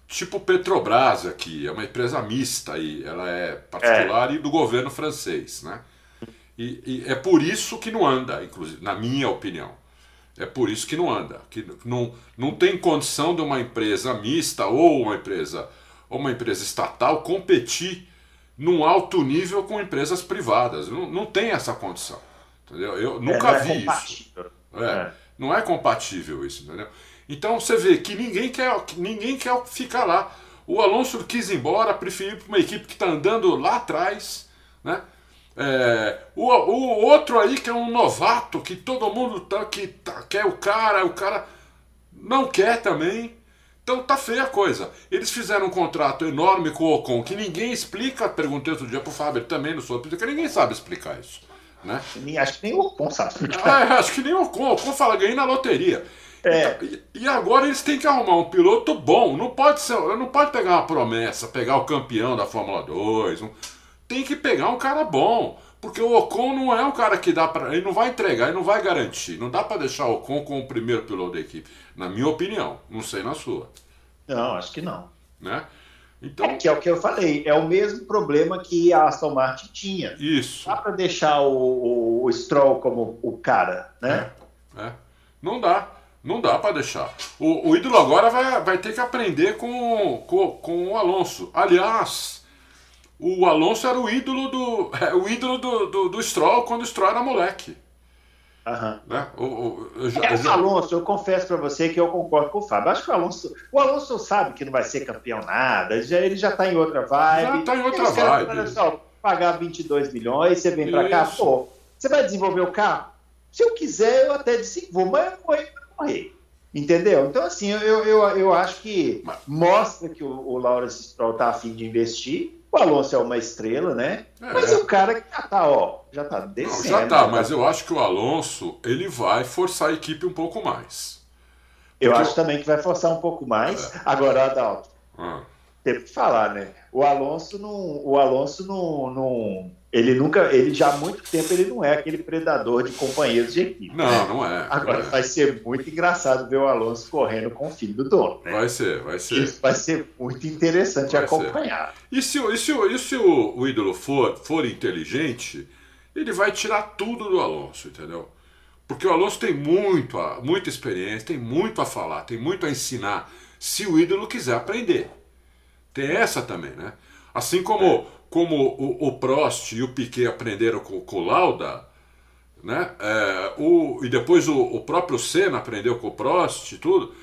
tipo Petrobras aqui, é uma empresa mista aí, ela é particular e do governo francês, né? E, e é por isso que não anda, inclusive, na minha opinião. É por isso que não anda, que não, não tem condição de uma empresa mista ou uma empresa ou uma empresa estatal competir num alto nível com empresas privadas. Não, não tem essa condição. Entendeu? Eu nunca É, não é vi isso. compatível. É, É. Não é compatível isso, entendeu? Então você vê que ninguém quer, que ninguém quer ficar lá. O Alonso quis ir embora, preferiu para uma equipe que está andando lá atrás, né? É, o, o outro aí que é um novato, que todo mundo tá, que tá- quer o cara, o cara não quer também. Então tá feia a coisa. Eles fizeram um contrato enorme com o Ocon, que ninguém explica. Perguntei outro dia pro Fábio também, não sou, porque ninguém sabe explicar isso. Né? Acho que nem o Ocon sabe explicar. Ah, acho que nem o Ocon. O Ocon fala, ganhei na loteria. É. E, e agora eles têm que arrumar um piloto bom. Não pode ser, não pode pegar uma promessa, pegar o campeão da Fórmula 2. um- tem que pegar um cara bom. Porque o Ocon não é um cara que dá para. Ele não vai entregar, ele não vai garantir. Não dá para deixar o Ocon como o primeiro piloto da equipe. Na minha opinião. Não sei na sua. Não, acho que não. Né? É, Então, que é o que eu falei, é o mesmo problema que a Aston Martin tinha. isso. Dá para deixar o, o, Stroll como o cara, né? É. Não dá. Não dá para deixar. O, o ídolo agora vai, vai ter que aprender com, com, com o Alonso. Aliás, o Alonso era o ídolo do. o ídolo do, do, do Stroll quando o Stroll era moleque. Aham. Né? O, o, eu já- É, eu o já- Alonso, eu confesso para você que eu concordo com o Fábio. Acho que o Alonso, o Alonso sabe que não vai ser campeão nada, ele já, ele já tá em outra vibe. Já tá em outra vibe. Olha só, pagar 22 milhões, você vem para cá, pô, você vai desenvolver o carro? Se eu quiser, eu até desenvolvo, mas eu morrer, eu morrer. Entendeu? Então, assim, eu, eu, eu acho que mostra que o, o Lawrence Stroll tá afim de investir. O Alonso é uma estrela, né? É. Mas o cara que já tá, ó, já tá Não, descendo. já tá, já mas eu acho que o Alonso ele vai forçar a equipe um pouco mais. Eu Porque acho também que vai forçar um pouco mais. Agora, Adalto, Ah, tem que falar, né? O Alonso não. O Alonso não, não. Ele nunca. Ele já há muito tempo ele não é aquele predador de companheiros de equipe. né? não, não é. Agora não é. vai ser muito engraçado ver o Alonso correndo com o filho do dono. Né? Vai ser, vai ser. Isso vai ser muito interessante Vai acompanhar. E se, o- e se, e se o, o ídolo for, for inteligente, ele vai tirar tudo do Alonso, entendeu? Porque o Alonso tem muito, a- muita experiência, tem muito a falar, tem muito a ensinar, se o ídolo quiser aprender. Tem essa também, né? Assim como, como o, o Prost e o Piquet aprenderam com, com o Lauda, né? É, o, e depois o, o próprio Senna aprendeu com o Prost e tudo.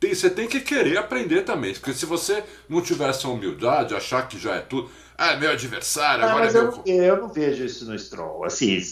Tem, você tem que querer aprender também, porque se você não tiver essa humildade, achar que já é tudo, ah, é meu adversário, Ah, agora mas é eu, meu. não- eu não vejo isso no Stroll. Assim,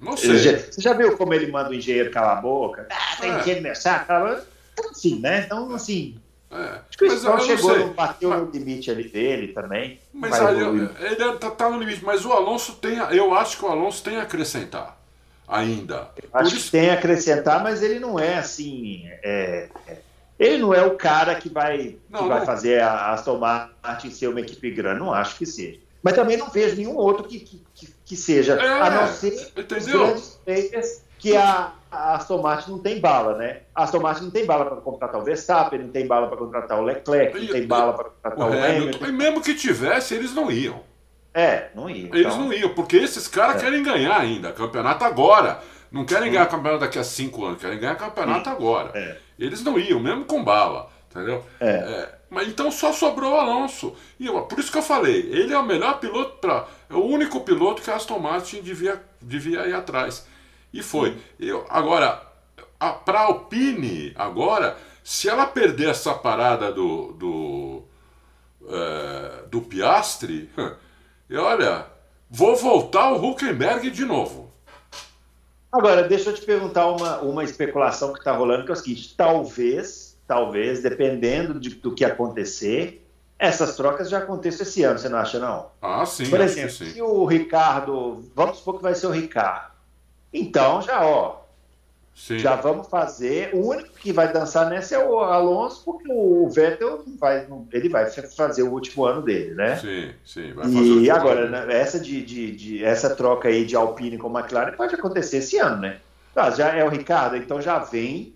Não sei. já- você já viu como ele manda o engenheiro calar a boca? Ah, tem É. engenheiro cala a boca. Então, assim, né? Então, assim, É, Acho que o mas não chegou, no, bateu Mas- no limite ali dele também. Mas aí, evoluir. ele tá, tá no limite, mas o Alonso tem, a- eu acho que o Alonso tem a acrescentar ainda. Acho isso- que tem a acrescentar, mas ele não é assim. é- é- ele não é o cara que vai, Não, que vai não. fazer a Aston Martin ser uma equipe grande. Não acho que seja. Mas também não vejo nenhum outro que, que, que- que seja, É, a não ser os entendeu? grandes players que a, a Aston Martin não tem bala, né? A Aston Martin não tem bala para contratar o Verstappen, não tem bala para contratar o Leclerc, não tem bala para contratar O o Hamilton, e mesmo que tivesse, eles não iam. É, não ia. Eles então- não iam, porque esses caras É. querem ganhar ainda campeonato agora. Não querem ganhar campeonato daqui a cinco anos, querem ganhar campeonato agora. É. Eles não iam, mesmo com bala, entendeu? É. É, mas então só sobrou o Alonso. E eu- por isso que eu falei, ele é o melhor piloto para. É o único piloto que a Aston Martin devia, devia ir atrás. E foi. Eu, agora, para a Alpine, agora, se ela perder essa parada do. do é, do Piastri, e olha, vou voltar o Huckenberg de novo. Agora, deixa eu te perguntar uma, uma especulação que está rolando, que é o seguinte: talvez, talvez, dependendo de- do que acontecer, essas trocas já aconteçam esse ano, você não acha, não? Ah, sim, Por exemplo, sim. se o Ricardo. Vamos supor que vai ser o Ricardo. Então, já, ó. Sim. Já vamos fazer. O único que vai dançar nessa é o Alonso, porque o Vettel vai, ele vai fazer o último ano dele, né? Sim, sim. e agora, né, essa, de, de, de, essa troca aí de Alpine com McLaren pode acontecer esse ano, né? Ah, já é o Ricardo, então já vem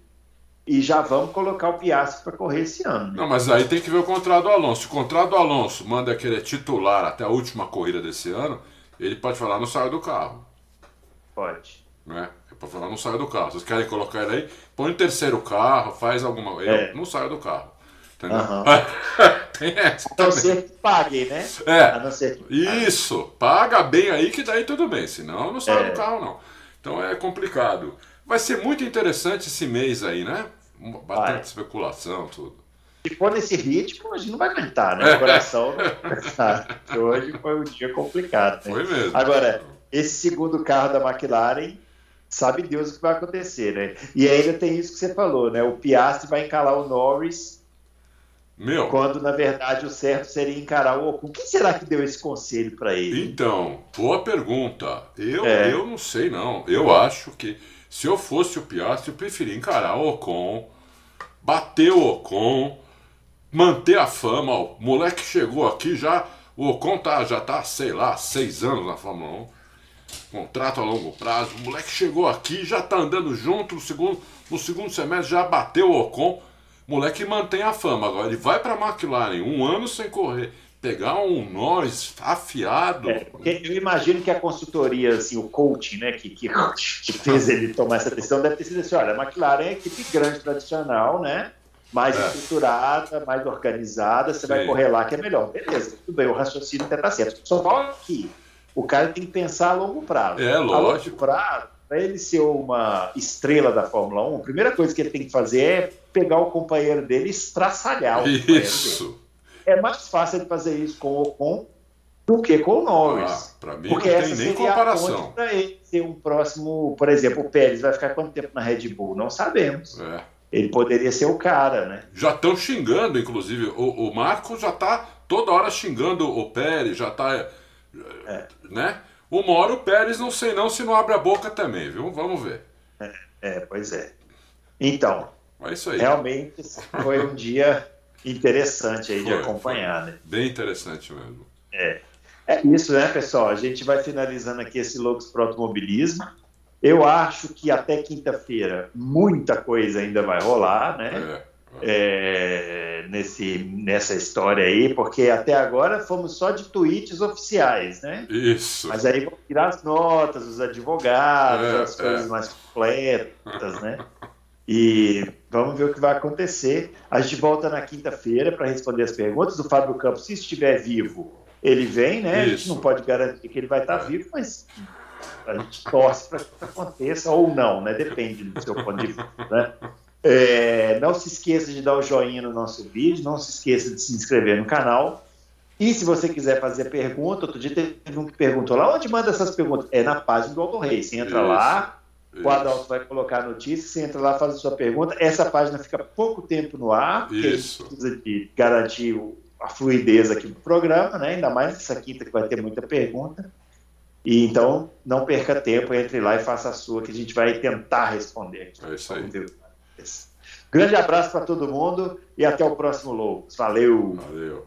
e já vamos colocar o Piastri para correr esse ano. Né? Não, mas aí tem que ver o contrato do Alonso. Se o contrato do Alonso manda que ele é titular até a última corrida desse ano, ele pode falar, não saio do carro. Pode. Né? Para falar, não saio do carro. Vocês querem colocar ele aí? Põe o terceiro carro, faz alguma. Eu é. não saio do carro. Entendeu? Uhum. Tem essa. A não ser que pague, né? É. A não ser que pague. Isso. Paga bem aí que daí tudo bem. Senão não sai é. do carro, não. Então é complicado. Vai ser muito interessante esse mês aí, né? Bastante Vai. especulação, tudo. Se for nesse ritmo, a gente não vai aguentar, né? O coração não Hoje foi um dia complicado. Né? Foi mesmo. Agora, esse segundo carro da McLaren, sabe Deus o que vai acontecer, né? E ainda tem isso que você falou, né? O Piastri vai encalar o Norris meu. Quando, na verdade, o certo seria encarar o Ocon. Quem será que deu esse conselho para ele? Então, boa pergunta. Eu, é. eu não sei, não. Eu acho que se eu fosse o Piastri, eu preferia encarar o Ocon, bater o Ocon, manter a fama. O moleque chegou aqui já. O Ocon tá, já tá, sei lá, seis anos na Fórmula 1. Contrato a longo prazo. O moleque chegou aqui, já tá andando junto no segundo, no segundo semestre, já bateu o Ocon moleque mantém a fama. Agora ele vai para a McLaren, um ano sem correr, pegar um Norris afiado. É, eu imagino que a consultoria, assim, o coaching, né, que, que, que, fez ele tomar essa decisão, deve ter sido assim: olha, a McLaren é equipe grande tradicional, né? Mais é. estruturada, mais organizada, você Sim. vai correr lá que é melhor. Beleza, tudo bem, o raciocínio até tá certo. Só que o cara tem que pensar a longo prazo. É, lógico. A longo prazo, para ele ser uma estrela da Fórmula 1, a primeira coisa que ele tem que fazer é pegar o companheiro dele e estraçalhar o Isso. É mais fácil ele fazer isso com o Ocon do que com o Norris. Ah, mim porque não tem nem comparação. Para ele ser um próximo, por exemplo, o Pérez vai ficar quanto tempo na Red Bull? Não sabemos. É. Ele poderia ser o cara, né? Já estão xingando, inclusive. O, o Marco já está toda hora xingando o Pérez, já está. É. Né? O Pérez, não sei não se não abre a boca também, viu? Vamos ver. É, é pois é. Então, é isso aí. realmente foi um dia interessante aí foi, de acompanhar, né? Bem interessante mesmo. É. É isso, né, pessoal? A gente vai finalizando aqui esse Logos para Automobilismo. Eu acho que até quinta-feira muita coisa ainda vai rolar, né? É é, nesse, nessa história aí, porque até agora fomos só de tweets oficiais, né? Isso. Mas aí vão tirar as notas, os advogados, é, as coisas é. mais completas, né? E vamos ver o que vai acontecer. A gente volta na quinta-feira para responder as perguntas. O Fábio Campos, se estiver vivo, ele vem, né? Isso. A gente não pode garantir que ele vai estar vivo, mas a gente torce para que aconteça ou não, né? Depende do seu ponto de vista, né? É, não se esqueça de dar o joinha no nosso vídeo, não se esqueça de se inscrever no canal. E se você quiser fazer pergunta, outro dia teve um que perguntou lá, onde manda essas perguntas? É na página do Alto Rei. Você entra isso, lá, isso. o Adalto vai colocar a notícia, você entra lá, faz a sua pergunta. Essa página fica pouco tempo no ar, porque isso. a gente precisa de garantir a fluidez aqui do programa, né? ainda mais nessa quinta que vai ter muita pergunta. E então, não perca tempo, entre lá e faça a sua, que a gente vai tentar responder aqui. É isso aí. Grande abraço para todo mundo e até o próximo Loucos. Valeu! Valeu!